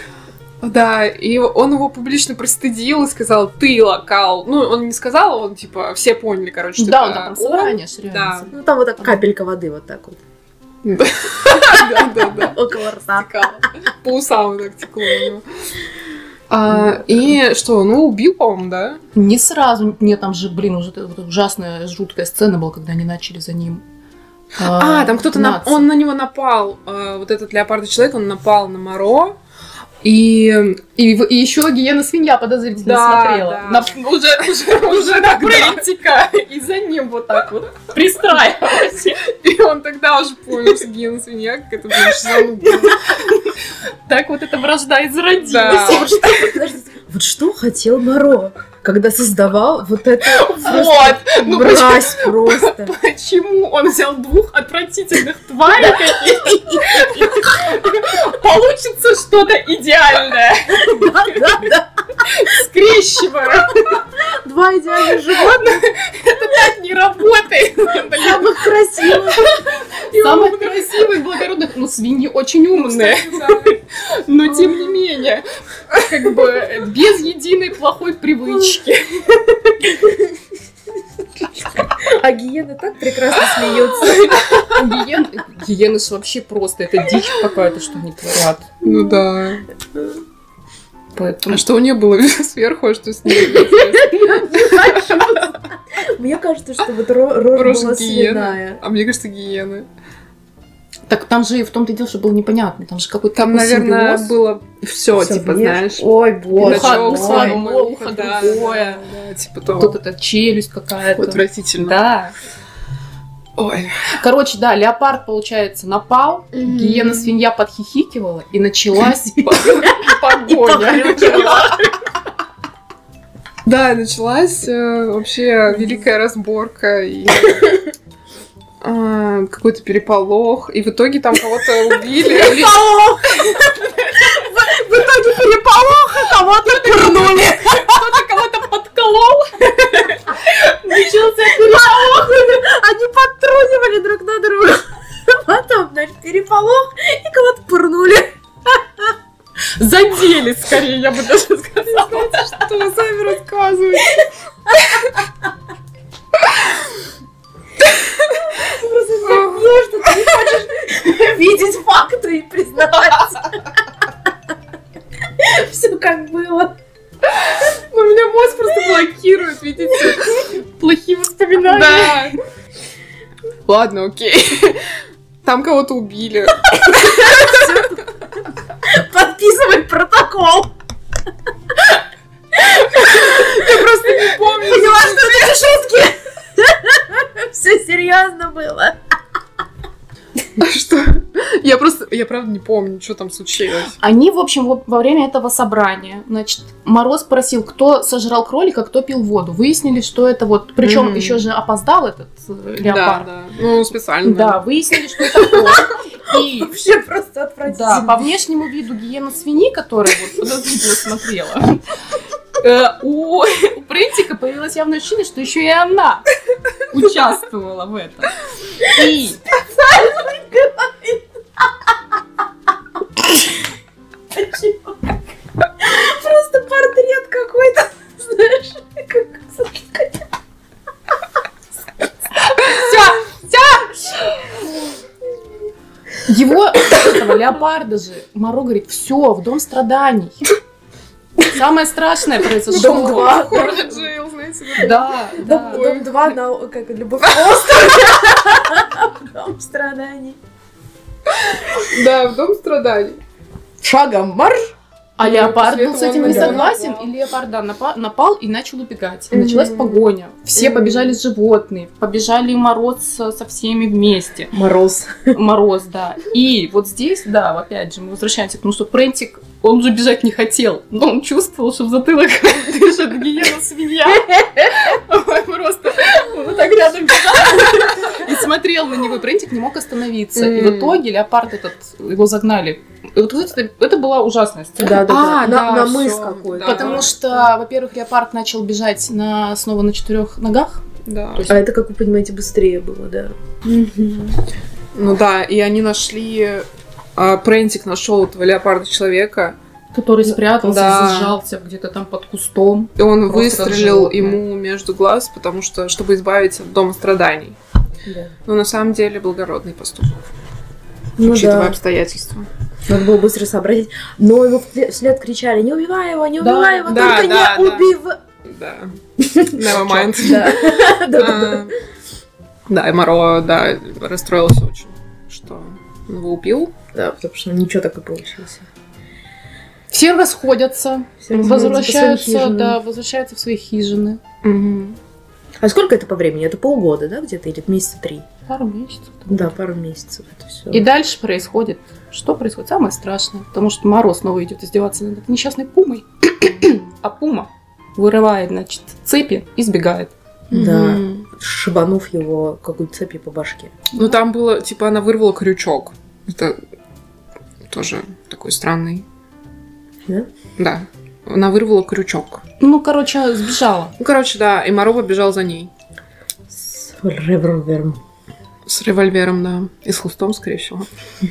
Да, и он его публично пристыдил и сказал, ты локал. Ну, он не сказал, он типа, все поняли, короче, что Да, он там собрание Да. Ну, там вот так капелька воды вот так вот. Да, да, да. Около рта. По усам так текло у него. А, и что, ну, убил, по-моему, да? Не сразу. Нет, там же, блин, уже вот ужасная, жуткая сцена была, когда они начали за ним а, а там кто-то на... он на него напал. А, вот этот леопардовый человек, он напал на Моро. И, и, и еще гиена свинья подозрительно да, смотрела. Да. На, уже уже, уже на принтика. И за ним вот так вот пристраивалась. И он тогда уже понял, что гиена свинья, как это было Так вот эта вражда и зародилась. Вот что хотел Моро? Когда создавал вот это вот ну мразь просто. Почему он взял двух отвратительных тварей Получится что-то идеальное. Да, да, да. Скрещивая. Два идеальных животных. Это так не работает. Самых красивых. Самых красивых, благородных. Ну, свиньи очень умные. Но тем не менее, как бы без единой плохой привычки. А гиены так прекрасно смеются. Гиен, гиены же вообще просто, это дичь какая-то, что они творят. Ну да. Поэтому... А что у нее было сверху, а что с ней? Мне кажется, что вот рожа была свиная. А мне кажется, гиены. Так там же в том-то и дело, что было непонятно. Там же какой-то Там, наверное, симбиоз. было все, типа, знаешь. Ой, боже. Ухо, ухо, ухо, ухо да, другое. Да, да, типа того. Тут эта челюсть какая-то. Отвратительно. Да. Ой. Короче, да, леопард, получается, напал, mm-hmm. гиена-свинья подхихикивала, и началась погоня. Да, началась э, вообще великая разборка и а, какой-то переполох, и в итоге там кого-то убили. Переполох! В итоге переполох, а кого-то пырнули. Кто-то кого-то подколол. Начался переполох. Они подтрунивали друг на друга. Потом, значит, переполох, и кого-то пырнули. Задели, скорее, я бы даже сказала. Что вы сами рассказываете? Смешно, что ты не хочешь видеть факты и признавать. Все как было. Но меня мозг просто блокирует, видите? Плохие воспоминания. Да. Ладно, окей. Там кого-то убили. Подписывай протокол. Я просто не помню. Поняла, что это шутки. Все серьезно было. А что? Я просто, я правда не помню, что там случилось. Они, в общем, во время этого собрания, значит, Мороз спросил, кто сожрал кролика, кто пил воду. Выяснили, что это вот, причем mm-hmm. еще же опоздал этот э, леопард. Да, да. Ну, специально. Да, выяснили, что это он. И вообще просто отвратительно. Да, по внешнему виду гиена свиньи, которая вот подозрительно смотрела, у, у Принтика появилось явное ощущение, что еще и она участвовала в этом. И... Просто портрет какой-то, знаешь, как... Все, все! Его, этого леопарда же, Моро говорит, все, в дом страданий. Самое страшное произошло. Дом 2. Джейл, знаете. Да, да. Дом 2 на, как, любовь на острове. Дом страданий. Да, в дом страданий. Шагом марш. А леопард был с этим не согласен, и леопард да, напал и начал убегать. И началась погоня. Все побежали животные, побежали мороз со всеми вместе. Мороз. Мороз, да. И вот здесь, да, опять же, мы возвращаемся к тому, что Прентик он же бежать не хотел, но он чувствовал, что в затылок дышит гиена свинья. Просто вот так рядом бежал и смотрел на него. Прентик не мог остановиться. И в итоге леопард этот, его загнали. И вот это, это была ужасная сцена. Да, да, да. А, на, на мыс какой-то. Потому что, во-первых, леопард начал бежать на, снова на четырех ногах. Да. А это, как вы понимаете, быстрее было, да. Ну да, и они нашли а Прентик нашел этого леопарда человека. Который спрятался, да. зажался где-то там под кустом. И он выстрелил ему между глаз, потому что, чтобы избавиться от дома страданий. Да. Но на самом деле благородный поступок. Ну, учитывая да. обстоятельства. Надо было быстро сообразить. Но ему вслед кричали, не убивай его, не убивай его, да, только да, не убив... Да. Never mind. А, да, и Моро, да, расстроился очень, что он его убил. Да, потому что ничего так и получился. Все расходятся, Все возвращаются, да, возвращаются в свои хижины. Угу. А сколько это по времени? Это полгода, да, где-то или месяца три? Пару месяцев. Да, пару месяцев. Это все. И дальше происходит, что происходит? Самое страшное, потому что Мороз снова идет издеваться над этой несчастной Пумой, а Пума вырывает, значит, цепи и сбегает. Да, шибанув его какой-то цепи по башке. Ну, там было, типа, она вырвала крючок. Это тоже такой странный. Да? Да. Она вырвала крючок. Ну, короче, сбежала. Ну, короче, да, и Моро побежал за ней. С револьвером. С револьвером, да. И с хустом, скорее всего.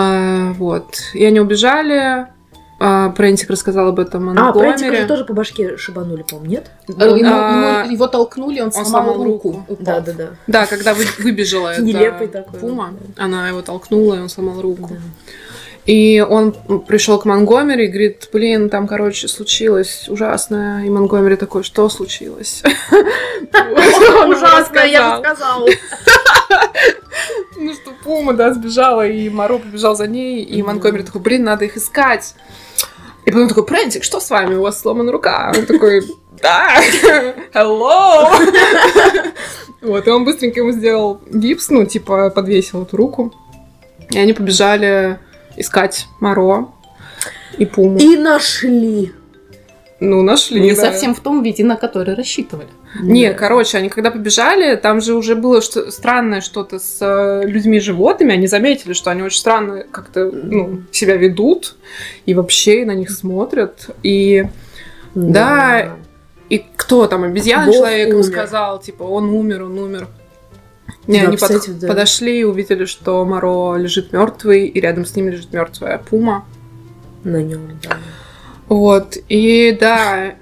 А, вот. И они убежали. А, Прентик рассказал об этом А, Прентика тоже по башке шибанули, по-моему, нет? Ему, а, его, его толкнули, он, он сломал, сломал руку. руку. Да, да, да. Да, когда вы, выбежала эта такой. Пума, она его толкнула, и он сломал руку. Да. И он пришел к Монгомери и говорит, блин, там, короче, случилось ужасное. И Монгомери такой, что случилось? Ужасное, я бы сказала. Ну что, Пума, да, сбежала, и Маро побежал за ней, и Монгомери такой, блин, надо их искать. И потом такой, Прентик, что с вами? У вас сломана рука. Он такой, да, hello. Вот, и он быстренько ему сделал гипс, ну, типа, подвесил эту руку. И они побежали искать Моро и Пуму. И нашли. Ну, нашли. Не да. совсем в том виде, на который рассчитывали. Не, короче, они когда побежали, там же уже было что странное что-то с э, людьми животными. Они заметили, что они очень странно как-то ну, себя ведут и вообще на них смотрят. И да, да и кто там, обезьяна человек сказал, типа, он умер, он умер. Не, да, они кстати, под... да. подошли и увидели, что Моро лежит мертвый, и рядом с ним лежит мертвая пума. На нем, да. Вот, и да.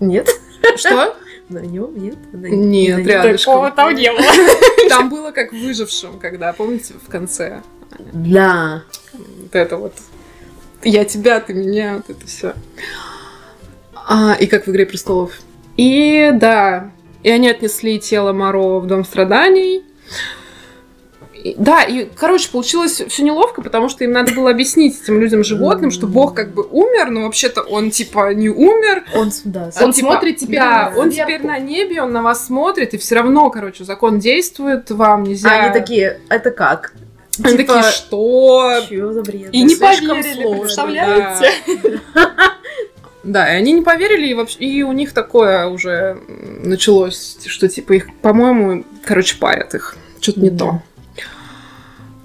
Нет? Что? На нем нет? На, нет, рядышком. Такого там не было. Там было как выжившим, когда, помните, в конце? Да. Вот это вот. Я тебя, ты меня, вот это все. А, и как в «Игре престолов». И да, и они отнесли тело Моро в Дом страданий. Да, и, короче, получилось все неловко, потому что им надо было объяснить этим людям, животным, что Бог как бы умер, но вообще-то он типа не умер. Он, да, он, он типа, смотрит теперь да, он теперь на небе, он на вас смотрит, и все равно, короче, закон действует, вам нельзя. А они такие, это как? Они типа, такие, что? Чё за бред? И не поверили, сложно, представляете? Да. Да, и они не поверили, и, вообще, и у них такое уже началось, что типа их, по-моему, короче, парят их. Что-то не то.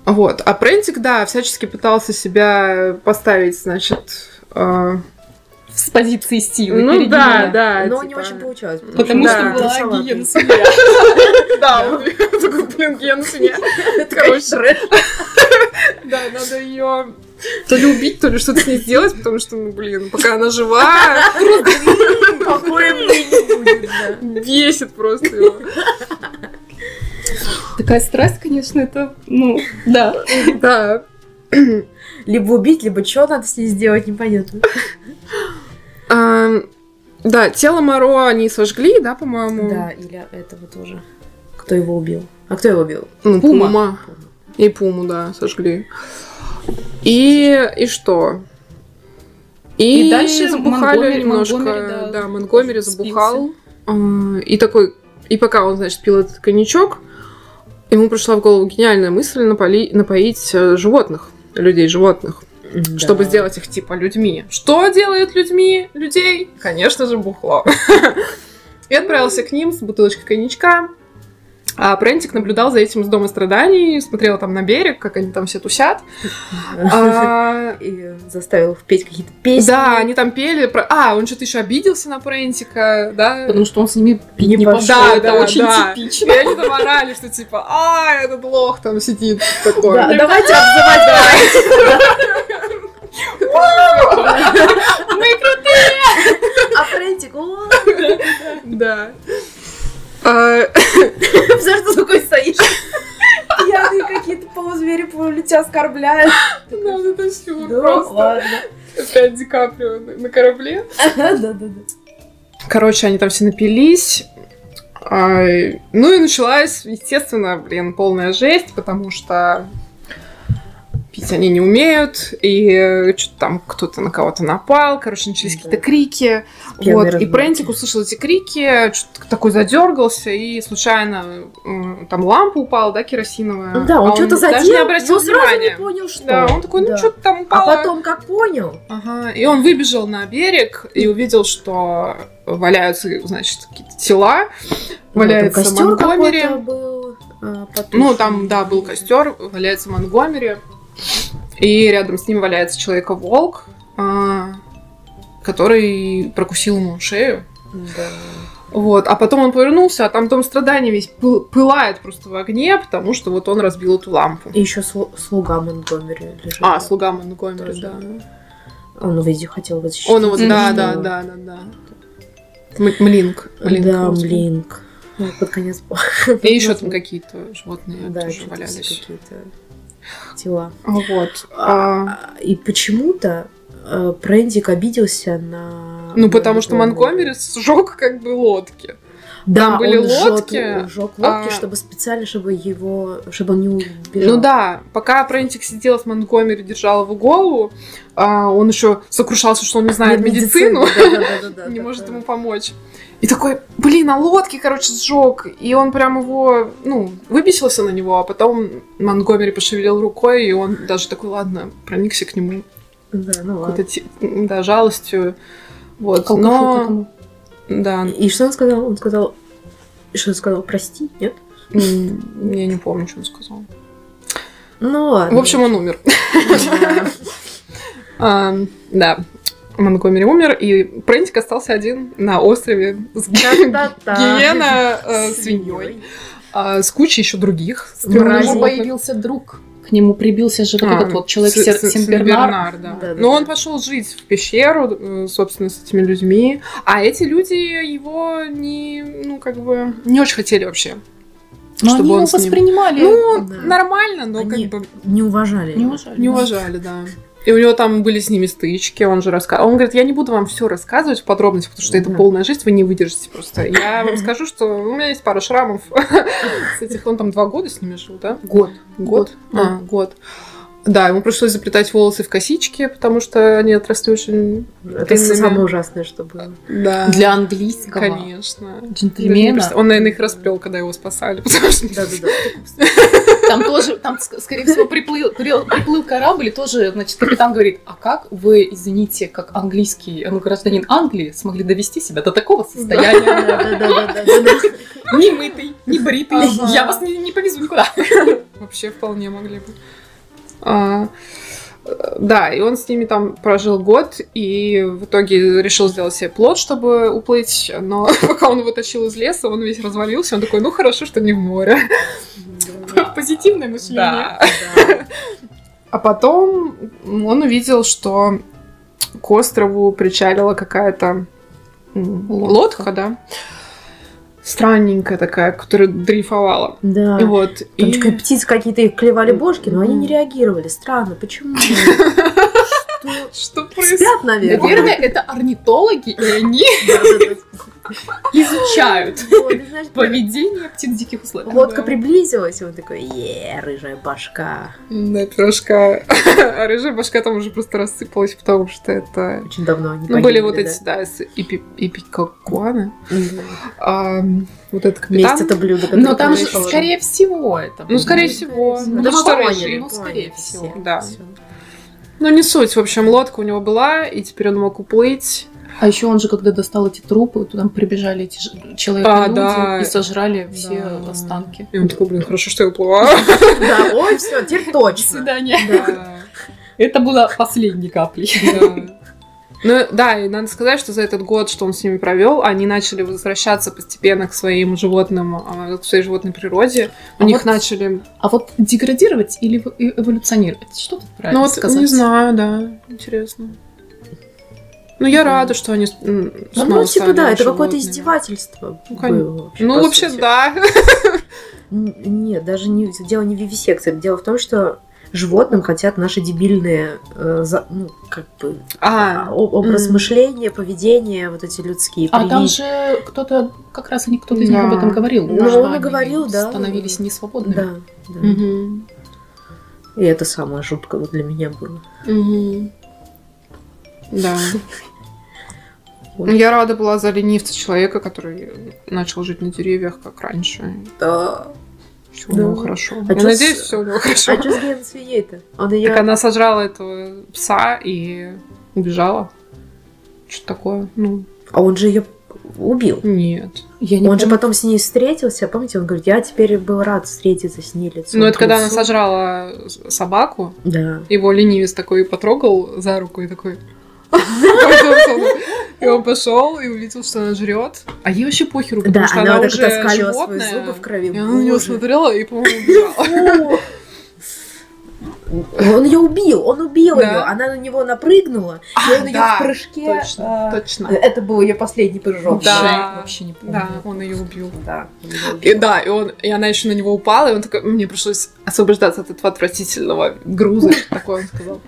Вот. А Прентик, да, всячески пытался себя поставить, значит, э... с позиции Стива. Ну да, да. Но типа... не очень получалось. Потому, что была гиена Да, такой, блин, гиена Короче, да, надо ее то ли убить, то ли что-то с ней сделать, потому что, ну, блин, пока она жива, мне не будет, Бесит просто его. Такая страсть, конечно, это, ну, да. Да. Либо убить, либо что надо с ней сделать, непонятно. Да, тело Моро они сожгли, да, по-моему? Да, или этого тоже. Кто его убил? А кто его убил? Ну, Пума. Пума. И Пуму, да, сожгли. И, и что? И, и дальше забухали Монгомери, немножко. Монгомери, да, да, Монгомери забухал. Спился. И такой, и пока он, значит, пил этот коньячок, ему пришла в голову гениальная мысль наполи, напоить э, животных, людей животных. Да. Чтобы сделать их типа людьми. Что делает людьми людей? Конечно же, бухло. И отправился к ним с бутылочкой коньячка. А Прентик наблюдал за этим из дома страданий, смотрел там на берег, как они там все тусят. А, и заставил петь какие-то песни. Да, они там пели. Про... А, он что-то еще обиделся на Прентика, да? Потому что он с ними пить не, не пошел. Да, это да, очень да. типично. И они там орали, что типа, а, этот лох там сидит такой. Да, давайте обзывать, Мы крутые! А Прентик, Да. За что такой стоишь? Пьяные какие-то полузвери полулетя оскорбляют. Да, вот это Опять Ди Каприо на корабле. Да-да-да. Короче, они там все напились. А, ну и началась, естественно, блин, полная жесть, потому что пить они не умеют, и что-то там кто-то на кого-то напал, короче, начались какие-то крики. Вот, и. Прентик услышал эти крики, что-то такой задергался, и случайно там лампа упала, да, керосиновая. Да, он А что-то даже задел, не обратил но сразу не внимания. понял, что. Да, он такой, ну Да. что-то там А упало. потом, как понял, Ага, и он выбежал на берег и увидел, что валяются, значит, какие-то тела, валяется Ну, костер Монгомери. был. а. Ну, там, да, был костер, валяется Монгомери, и рядом с ним валяется человека-волк, а, который прокусил ему шею. Да. Вот, а потом он повернулся, а там дом страданий весь пыл- пылает просто в огне, потому что вот он разбил эту лампу. И еще слуга Монгомери лежит. А, слуга Монгомери, Тоже. да. Он вези хотел защитить. Он его, да, да, да, да, да. М- Млинк. Млинк Да, его. Млинк. Ну, под конец. И еще там какие-то животные Да, тоже валялись. какие-то тела. Вот. А, А, И почему-то э, Прендик обиделся на... ну, потому что. Монкомери сжег как бы лодки. Да, Там были он лодки, сжёг лодки, а- чтобы специально, чтобы его, чтобы он не убежал. Ну да, пока Прентик сидел с Монкомери, держал его голову, а, он еще сокрушался, что он не знает медицину, не может ему помочь. И такой, блин, а лодки, короче, сжег. И он прям его, ну, выбесился на него, а потом Монгомери пошевелил рукой, и он даже такой, ладно, проникся к нему Да, ну ладно. да, жалостью. Вот, Алкашу но, да, И что он сказал? Он сказал, что он сказал, прости, нет? я не помню, что он сказал. Ну ладно. В общем, он умер. Да. Монгомери умер, и Прентик остался один на острове с гиена э, свиньей, а, с кучей еще других У стрёмных Мрази. него животных. появился друг. К нему прибился же вот А, этот вот человек С- Симбернар. Симбернар, да. Да, да, Но он пошел жить в пещеру, э, собственно, с этими людьми. А эти люди его не, ну, как бы, не очень хотели вообще. Но чтобы они он его с ним- воспринимали. Ну, Да. нормально, но Они как бы Не уважали. не уважали. не уважали, да. И у него там были с ними стычки, он же рассказывал. Он говорит, я не буду вам все рассказывать в подробностях, потому что это полная жизнь, вы не выдержите просто. Я вам скажу, что у меня есть пара шрамов с этих, он там два года с ними жил, да? Год. Год? А, год. Да, ему пришлось заплетать волосы в косички, потому что они отросли очень... Это длинными. самое ужасное, что было. Да. Для английского Конечно. Джентльмена. Он, наверное, их расплел, когда его спасали, потому что... Да-да-да. Там тоже, там, ск- скорее всего, приплыл, приплыл корабль, и тоже, значит, капитан говорит, а как вы, извините, как английский, ну, гражданин Англии, смогли довести себя до такого состояния? Да-да-да-да-да. Не мытый, не бритый, я вас не повезу никуда. Вообще вполне могли бы. А, да, и он с ними там прожил год, и в итоге решил сделать себе плод, чтобы уплыть, но пока он его тащил из леса, он весь развалился, он такой, ну хорошо, что не в море. Позитивное мышление. А потом он увидел, что к острову причалила какая-то лодка, да, странненькая такая, которая дрейфовала. Да. И вот. Там и- птицы какие-то их клевали бошки, но они не реагировали. Странно, почему? Что? Что происходит? Спят, наверное. Наверное, это орнитологи, и они изучают поведение птиц в диких условиях. Лодка приблизилась, и он такой, е, рыжая башка. Да, пирожка. А рыжая башка там уже просто рассыпалась, потому что это... Очень давно они Ну, были вот эти, да, эпикакуаны. Вот этот Месть капитан. это блюдо, которое Но там же, скорее всего, это. Ну, скорее всего. Ну, Ну, ну, скорее всего, все. да. Ну, не суть. В общем, лодка у него была, и теперь он мог уплыть. А еще он же, когда достал эти трупы, туда прибежали эти человек А, да. и сожрали все Да. останки. И он такой, блин, хорошо, что я уплыла. Да, ой, все, теперь До точно. свидания. Да. Это было последней каплей. Ну да, и надо сказать, что за этот год, что он с ними провел, они начали возвращаться постепенно к своим животным, а, к своей животной природе. У А них вот- начали. А вот деградировать или эво- эволюционировать? Что тут правильно Ну вот сказать? не знаю, да, интересно. Ну я рада, что они м, снова Ну, типа, да, это какое-то издевательство Ну, было. Ну по вообще сути. да. Нет, даже не, дело не в вивисекции. Дело в том, что животным хотят наши дебильные, э, за, ну, как бы, а, образ mm. мышления, поведения, вот эти людские. А там же кто-то, как раз они, кто-то из них об этом говорил. Ну, он и говорил, да. Становились несвободными. Да, да. Угу. И это самое жуткое вот для меня было. Угу. Да. Вот. Я рада была за ленивца человека, который начал жить на деревьях, как раньше. Да. Все у него хорошо. А Я надеюсь, с... все у него хорошо. А что с Геной свиней-то? ее... Так она сожрала этого пса и убежала. Что такое? Ну. А он же ее убил. Нет. Я не он помню. же потом с ней встретился, помните, он говорит, я теперь был рад встретиться с ней лицом. Ну, это когда она сожрала собаку. Да. Его ленивец такой потрогал за руку и такой... И он пошел и увидел, что она жрет. А ей вообще похеру, потому да, что она, она уже животное. зубы в крови. И она на него смотрела и, по-моему, убежала. Он ее убил, он убил да. ее. Она на него напрыгнула, а, и он ее да, в прыжке. Точно, а, точно. Это был ее последний прыжок. Да, вообще не помню. Да, он ее убил. Да. И да, и он, и она еще на него упала, и он такой, мне пришлось освобождаться от этого отвратительного груза, такой он сказал.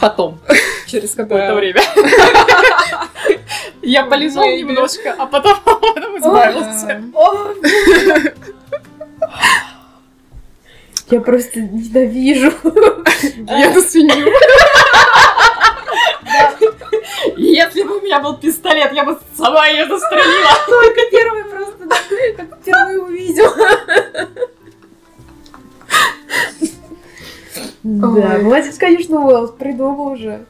Потом, через какое-то время. Я полезал немножко, а потом избавился. Я просто ненавижу. Я на свинью. Если бы у меня был пистолет, я бы сама ее застрелила. Только первый просто, как первый увидел. Да, молодец, конечно, Уэллс придумал уже.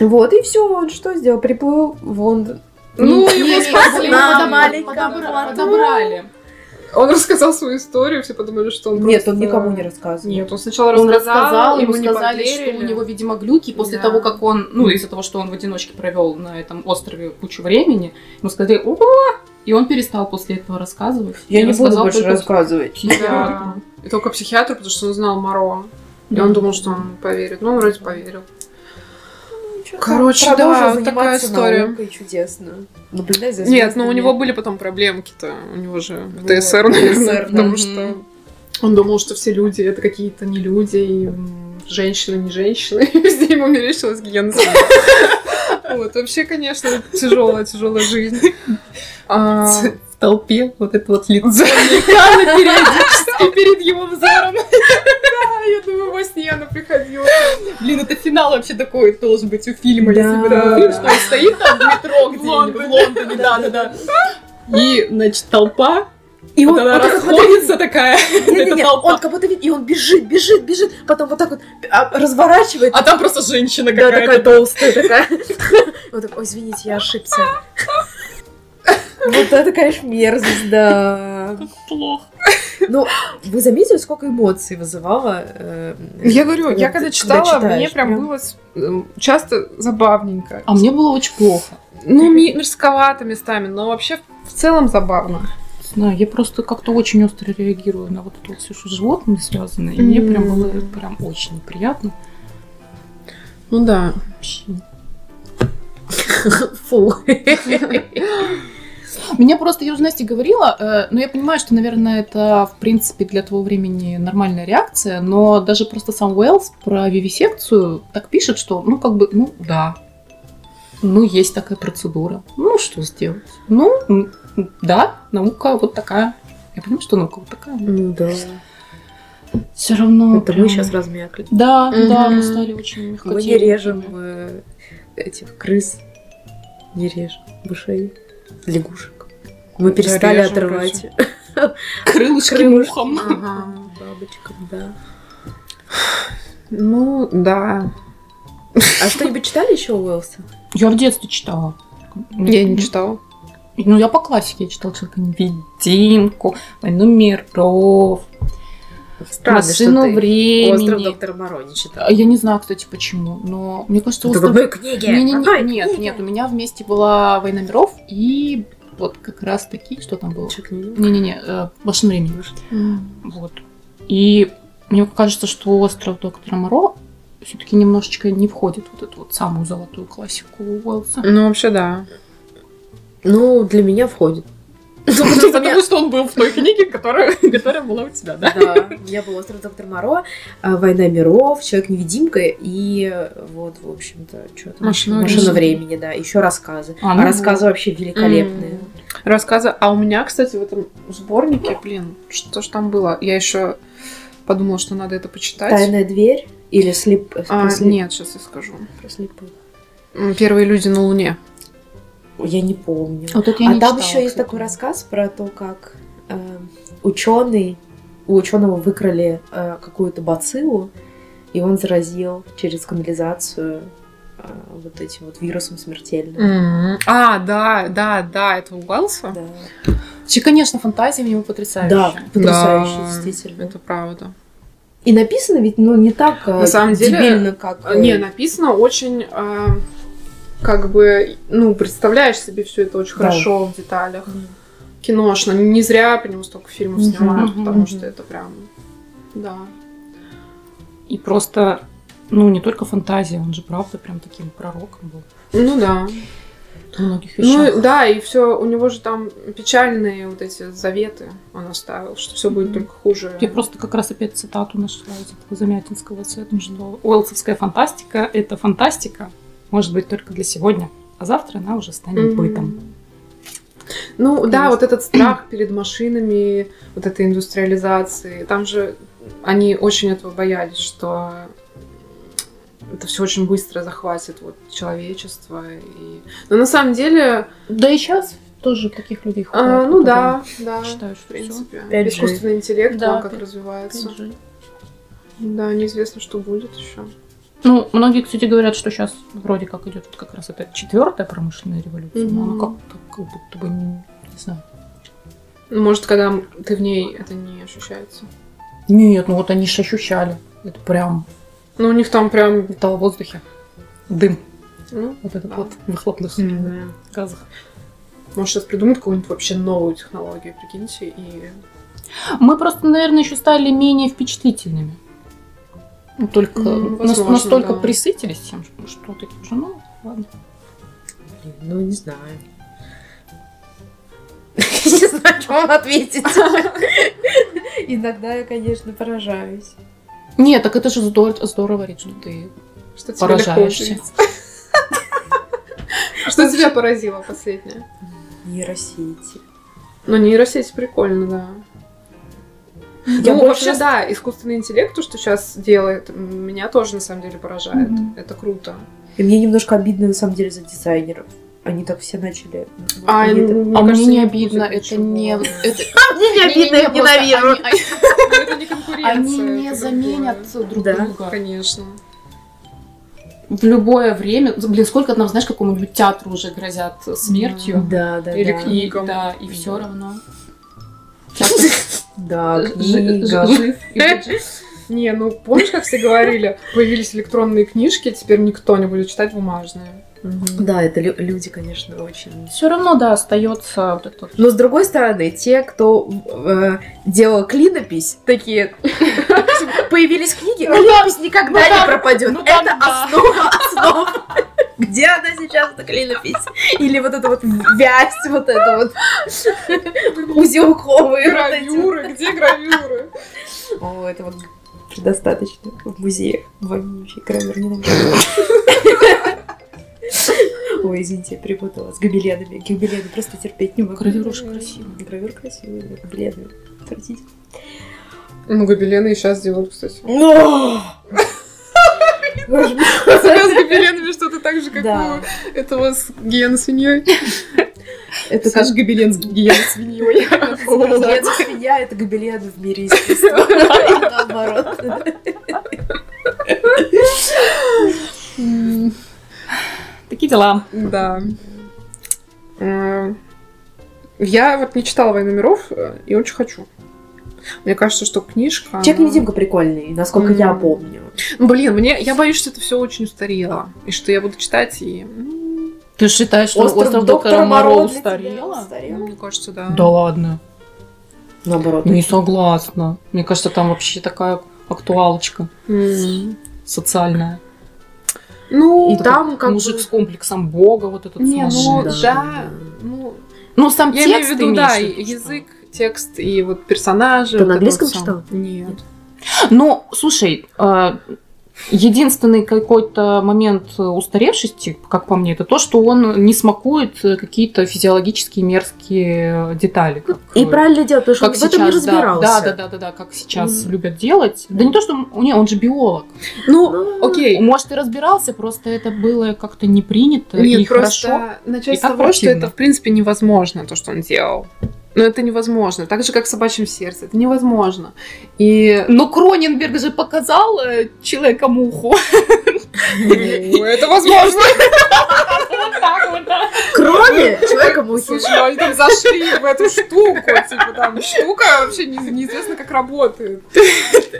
Вот, и все, он что сделал? Приплыл в Лондон. Ну, его спасли. Подобрали. Он рассказал свою историю, все подумали, что он Нет, он никому не рассказывал. Нет, он сначала рассказал, он рассказал ему сказали, что у него, видимо, глюки после да. того, как он, ну, из-за того, что он в одиночке провел на этом острове кучу времени, ему сказали, о, и он перестал после этого рассказывать. Я не буду больше рассказывать. Психиатру. И только психиатру, потому что он знал Моро. И он думал, что он поверит. Ну, он вроде поверил. Короче, да, вот такая история. Наукой чудесно. Наблюдай за Нет, но ну, у него были потом проблемки-то. У него же вот, ТСР, наверное, потому что он думал, что все люди это какие-то не люди, и женщины не женщины. И везде ему мерещилась гиена. Вот, вообще, конечно, тяжелая, тяжелая жизнь. Толпе вот это вот лицо Никана периодически перед его взором. Да, я думаю, во сне она приходила. Блин, это финал вообще такой должен быть у фильма, если бы это фильм, что он стоит там в метро где-нибудь в Лондоне, да-да-да. И, значит, толпа и вот, он, она вот расходится такая. Не, не, не, он как будто видит, и он бежит, бежит, бежит, потом вот так вот а, разворачивает. А там просто женщина какая-то. Да, такая толстая такая. Вот так, ой, извините, я ошибся. Вот это, конечно, мерзость, да. Как плохо. Ну, вы заметили, сколько эмоций вызывало? Э, я говорю, я когда читала, читаешь, мне прям, прям было эм, часто забавненько. А мне было очень плохо. Ну, мерзковато местами, но вообще в целом забавно. знаю, я просто как-то очень остро реагирую на вот это вот все, что с животными связано, и mm-hmm. мне прям было прям очень неприятно. Ну да. Фу. Меня просто, я уже Настя говорила, э, но я понимаю, что, наверное, это, в принципе, для того времени нормальная реакция, но даже просто сам Уэллс про вивисекцию так пишет, что, ну, как бы, ну, да, ну, есть такая процедура. Ну, что сделать? Ну, да, наука вот такая. Я понимаю, что наука вот такая. Ну, да. Все равно. Это прям... мы сейчас размякли. Да, угу. да, мы стали очень мягкотелыми. Мы не режем э, этих крыс, не режем мышей лягушек. Мы перестали да, отрывать крылышки, крылышки мухам. Ага, бабочкам, да. Ну, да. А что-нибудь читали еще Уэлса? Я в детстве читала. Я не читала. Ну, я по классике читала человека-невидимку, «Войну миров», Странно, машину времени. Остров доктора Моро не читала. Я не знаю, кстати, почему, но мне кажется, остров... Это в одной книге. Не, не, не, нет, нет, у меня вместе была Война миров и вот как раз таки, что там было? Не-не-не, э, машина времени. Mm. Вот. И мне кажется, что остров доктора Моро все-таки немножечко не входит в вот эту вот самую золотую классику Уэллса. Ну, вообще, да. Ну, для меня входит. Потому что он был в той книге, которая была у тебя, да? Да, я была «Остров доктор Моро», а, «Война миров», «Человек-невидимка» и вот, в общем-то, что там? «Машина времени», да, еще рассказы. А, ну рассказы вообще великолепные. Рассказы. А у меня, кстати, в этом сборнике, блин, что ж там было? Я еще подумала, что надо это почитать. «Тайная дверь» или «Слеп»? А, нет, сейчас я скажу. Про слепых. «Первые люди на Луне». Я не помню. Вот это я а не там читала, еще есть такой рассказ про то, как э, ученый у ученого выкрали э, какую-то бациллу, и он заразил через канализацию э, вот этим вот вирусом смертельным. Mm-hmm. А, да, да, да, это у Уэллса? Да. Че, конечно, фантазия у него потрясающая. Да, потрясающая, да, действительно. Это правда. И написано ведь, ну, не так На самом деле, дебильно, как... Э, не, написано очень... Э, как бы, ну, представляешь себе все это очень да. хорошо в деталях. Mm. Киношно. Не зря по нему столько фильмов mm-hmm. снимают, mm-hmm. потому что это прям, да. И просто, ну, не только фантазия, он же правда прям таким пророком был. Ну да. В многих вещах. Ну да, и все, у него же там печальные вот эти заветы он оставил, что все будет mm-hmm. только хуже. Я просто как раз опять цитату нашла из этого Замятинского что Уэллсовская фантастика — это фантастика, может быть только для сегодня, а завтра она уже станет mm-hmm. бытом. Ну Конечно. да, вот этот страх перед машинами, вот этой индустриализации, там же они очень этого боялись, что это все очень быстро захватит вот человечество. И... Но на самом деле... Да и сейчас тоже таких людей хватает. А, ну да, да. Считаю, в принципе. Искусственный интеллект, да, он как 5, развивается. 5G. Да, неизвестно, что будет еще. Ну, многие, кстати, говорят, что сейчас вроде как идет вот как раз это четвертая промышленная революция, mm-hmm. но она как-то как будто бы не, не знаю. Может, когда ты в ней, это не ощущается? Нет, ну вот они же ощущали. Это прям... Ну, у них там прям... Металл в воздухе. Дым. Ну, вот этот да. вот выхлопных mm-hmm. газах. Может, сейчас придумают какую-нибудь вообще новую технологию, прикиньте, и... Мы просто, наверное, еще стали менее впечатлительными. Ну, только ну, возможно, настолько да. присытились тем, что, такие уже, ну, ладно. Ну, не знаю. Не знаю, что вам ответить. Иногда я, конечно, поражаюсь. Нет, так это же здорово, здорово что ты что поражаешься. Что тебя поразило последнее? Нейросети. Ну, нейросети прикольно, да. Я ну, вообще, да, искусственный интеллект, то, что сейчас делает, меня тоже на самом деле поражает. Mm-hmm. Это круто. И мне немножко обидно на самом деле за дизайнеров. Они так все начали. А, они, мне а кажется, мне не обидно, это не... Это... А мне не обидно, я ненавижу. Это не конкуренция. Они не заменят друг друга. конечно. В любое время, блин, сколько нам, знаешь, какому-нибудь театру уже грозят смертью. Да, да, Или книгам. Да, и все равно. Да, книга. Не, ну помнишь, как все говорили, появились электронные книжки, теперь никто не будет читать бумажные. Да, это люди, конечно, очень. Все равно, да, остается вот это. Но с другой стороны, те, кто э, делал клинопись, такие появились книги, ну клинопись никогда ну не пропадет. Ну это основа основ. Где она сейчас, эта клинопись? Или вот эта вот вязь, вот это вот узелковые. Гравюры, где гравюры? О, это вот предостаточно в музее вонючий гравюр не Ой, извините, я перепутала с гобеленами. Гобелены просто терпеть не могу. Гравюр уж красивый. Гравюр красивый, гобелены. Отвратительно. Ну, гобелены и сейчас делают, кстати. Но! С гобеленами что-то так же, как у этого с гиена свиньей. Это Саш Гобелен с гиена свиньей. Гиена свинья — это гобелен в мире искусства. наоборот. Такие дела. Да. Э, я вот не читала «Войну миров» э, и очень хочу. Мне кажется, что книжка... Человек-невидимка прикольный, насколько mm. я помню. Ну, блин, мне, я боюсь, что это все очень устарело. И что я буду читать и... Ты считаешь, что «Остров, Остров доктора Моро» устарело? Ну, мне кажется, да. Да ладно. Наоборот. Не согласна. Мне кажется, там вообще такая актуалочка mm. социальная. Ну, и там как мужик бы... с комплексом бога, вот этот Не, ну, да, да, ну, Ну, сам я текст имею в виду, да, язык, текст и вот персонажи. Ты вот на английском читал? Нет. Ну, слушай, а, Единственный какой-то момент устаревшести, как по мне, это то, что он не смакует какие-то физиологические мерзкие детали. И правильно делает, потому что как он сейчас, в этом не разбирался. Да, да, да, да, да, как сейчас mm. любят делать. Да не то, что он, он же биолог. Ну, ну, окей. Может, и разбирался, просто это было как-то не принято. Нет, и просто хорошо, начать с того, что это, в принципе, невозможно, то, что он делал. Но это невозможно. Так же, как в собачьем сердце. Это невозможно. И... Но Кроненберг же показал э, человека-муху. Ну, это возможно. Кроме человека-мухи. Слушай, ну они там зашли в эту штуку. Типа там штука вообще неизвестно, как работает.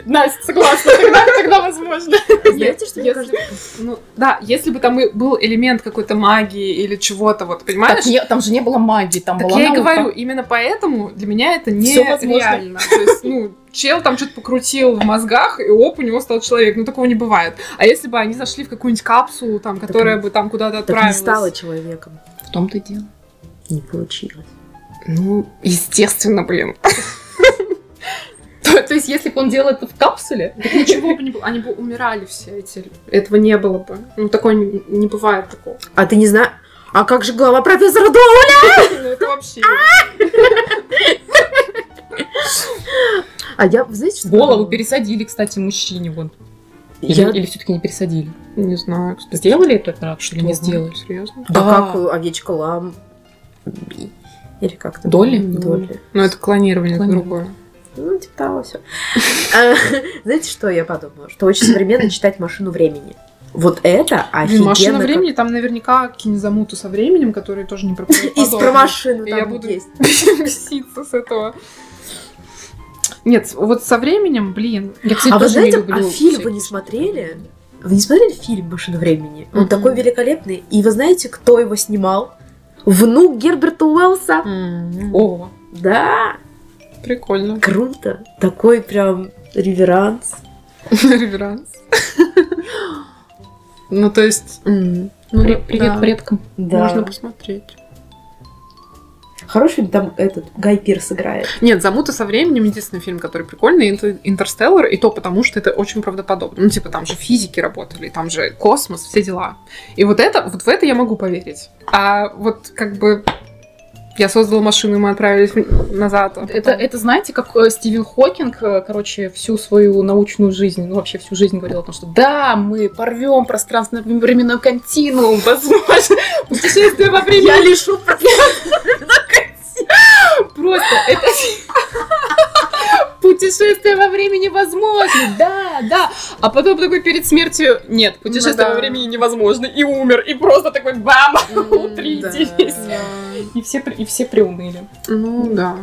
Настя, согласна. Тогда возможно. Знаете, что мне кажется? Ну, да, если бы там был элемент какой-то магии или чего-то, вот, понимаешь? Там же не было магии, там была я и говорю, именно поэтому для меня это не реально. То есть, ну, чел там что-то покрутил в мозгах, и оп, у него стал человек. Ну, такого не бывает. А если бы они зашли в какую-нибудь капсулу, там, которая так, бы там куда-то отправилась... Так не стала человеком. В том-то и дело. Не получилось. Ну, естественно, блин. То, есть, если бы он делал это в капсуле, так ничего бы не было. Они бы умирали все эти. Этого не было бы. Ну, такое не, не бывает такого. А ты не знаешь... А как же голова профессора Доуля? Ну, это вообще... А я, знаете, что... Голову пересадили, кстати, мужчине вон. Или, я... или все-таки не пересадили? Не знаю, кстати. Сделали эту операцию или не сделали? Серьезно? Да. А как овечка лам? Или как-то? Доли? Доли. Ну, это клонирование, клонирование. другое. Ну, типа того все. А, знаете, что я подумала? Что очень современно читать машину времени. Вот это офигенно. Машина времени, там наверняка кинезамуту со временем, которые тоже не пропадают. Из про машину там я буду беситься с этого. Нет, вот со временем, блин. Я, кстати, а вы знаете, а фильм вы не смотрели? Вы не смотрели фильм «Машина времени»? Он mm-hmm. такой великолепный. И вы знаете, кто его снимал? Внук Герберта Уэллса. Mm-hmm. О, да. Прикольно. Круто. Такой прям реверанс. Реверанс. Ну, то есть... Ну, привет предкам. Можно посмотреть. Хороший там этот Гай Пирс играет. Нет, «Замута со временем» единственный фильм, который прикольный, «Интерстеллар», и то потому, что это очень правдоподобно. Ну, типа, там же физики работали, там же космос, все дела. И вот это, вот в это я могу поверить. А вот как бы я создала машину, и мы отправились назад. А это, это, знаете, как э, Стивен Хокинг, э, короче, всю свою научную жизнь, ну, вообще всю жизнь говорил о том, что да, мы порвем пространственно-временной континуум, возможно, путешествие во времени. Я лишу Просто это путешествие во времени возможно, да, да. А потом такой перед смертью, нет, путешествие ну, во времени невозможно, и умер, и просто такой бам, утритесь. И, все, и все приуныли. Ну да.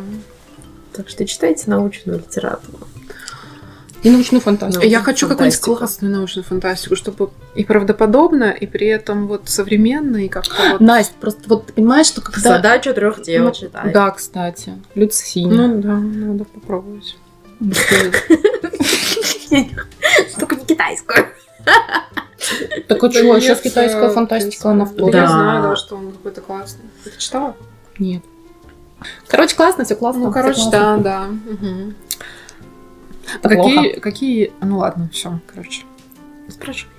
Так что читайте научную литературу. И научную фантастику. Я хочу какую-нибудь классную научную фантастику, чтобы и правдоподобно, и при этом вот современно, и как-то вот... Настя, просто вот ты понимаешь, что когда... Задачу трех дел ну, читай. Да, кстати. Люцини. Ну да, надо попробовать. Только не китайскую. Так а что, сейчас китайская фантастика, она в Я знаю, да, что он какой-то классный. Ты читала? Нет. Короче, классно, все классно. Ну, короче, да, да. А какие, какие... Ну ладно, все, короче. Спрашивай.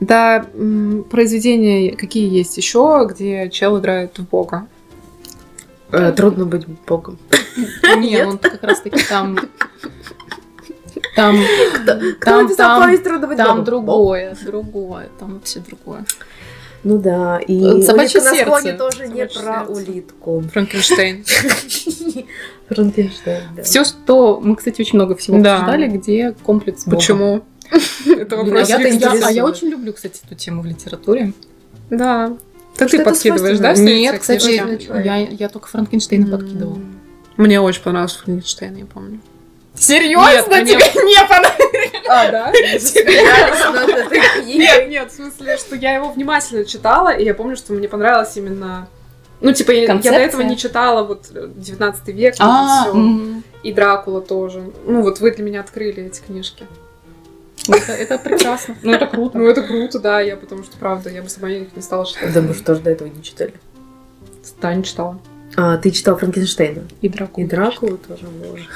Да, произведения какие есть еще, где чел играет в бога? Э, трудно быть богом. Нет, он как раз таки там... Там, там, там, там другое, другое, там вообще другое. Ну да, и собачье сердце. на склоне тоже не про улитку. Франкенштейн. Франкенштейн, да. Все, что... Мы, кстати, очень много всего да. обсуждали, где комплекс Бога. Почему? Это вопрос. А я очень люблю, кстати, эту тему в литературе. Да. Так ты подкидываешь, да? Нет, кстати, я только Франкенштейна подкидывала. Мне очень понравился Франкенштейн, я помню. Серьезно? Тебе не понравилось? А, да? Нет, нет, в смысле, что я его внимательно читала, и я помню, что мне понравилось именно ну, типа, я, я до этого не читала вот 19 век, а, все. И Дракула тоже. Ну, вот вы для меня открыли эти книжки. Ну, это, это прекрасно. Ну, это круто. Ну, это круто, да. Я потому что, правда, я бы сама их не стала читать. Да, мы же тоже до этого не читали. Да, не читала. А, ты читал Франкенштейна? И Дракулу. И Дракулу тоже, боже.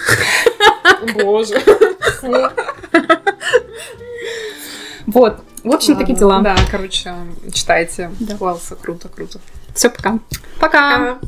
Боже. Вот. В общем, Ладно, такие дела. Да, короче, читайте. Да. Класса, круто, круто. Все, пока. Пока. пока.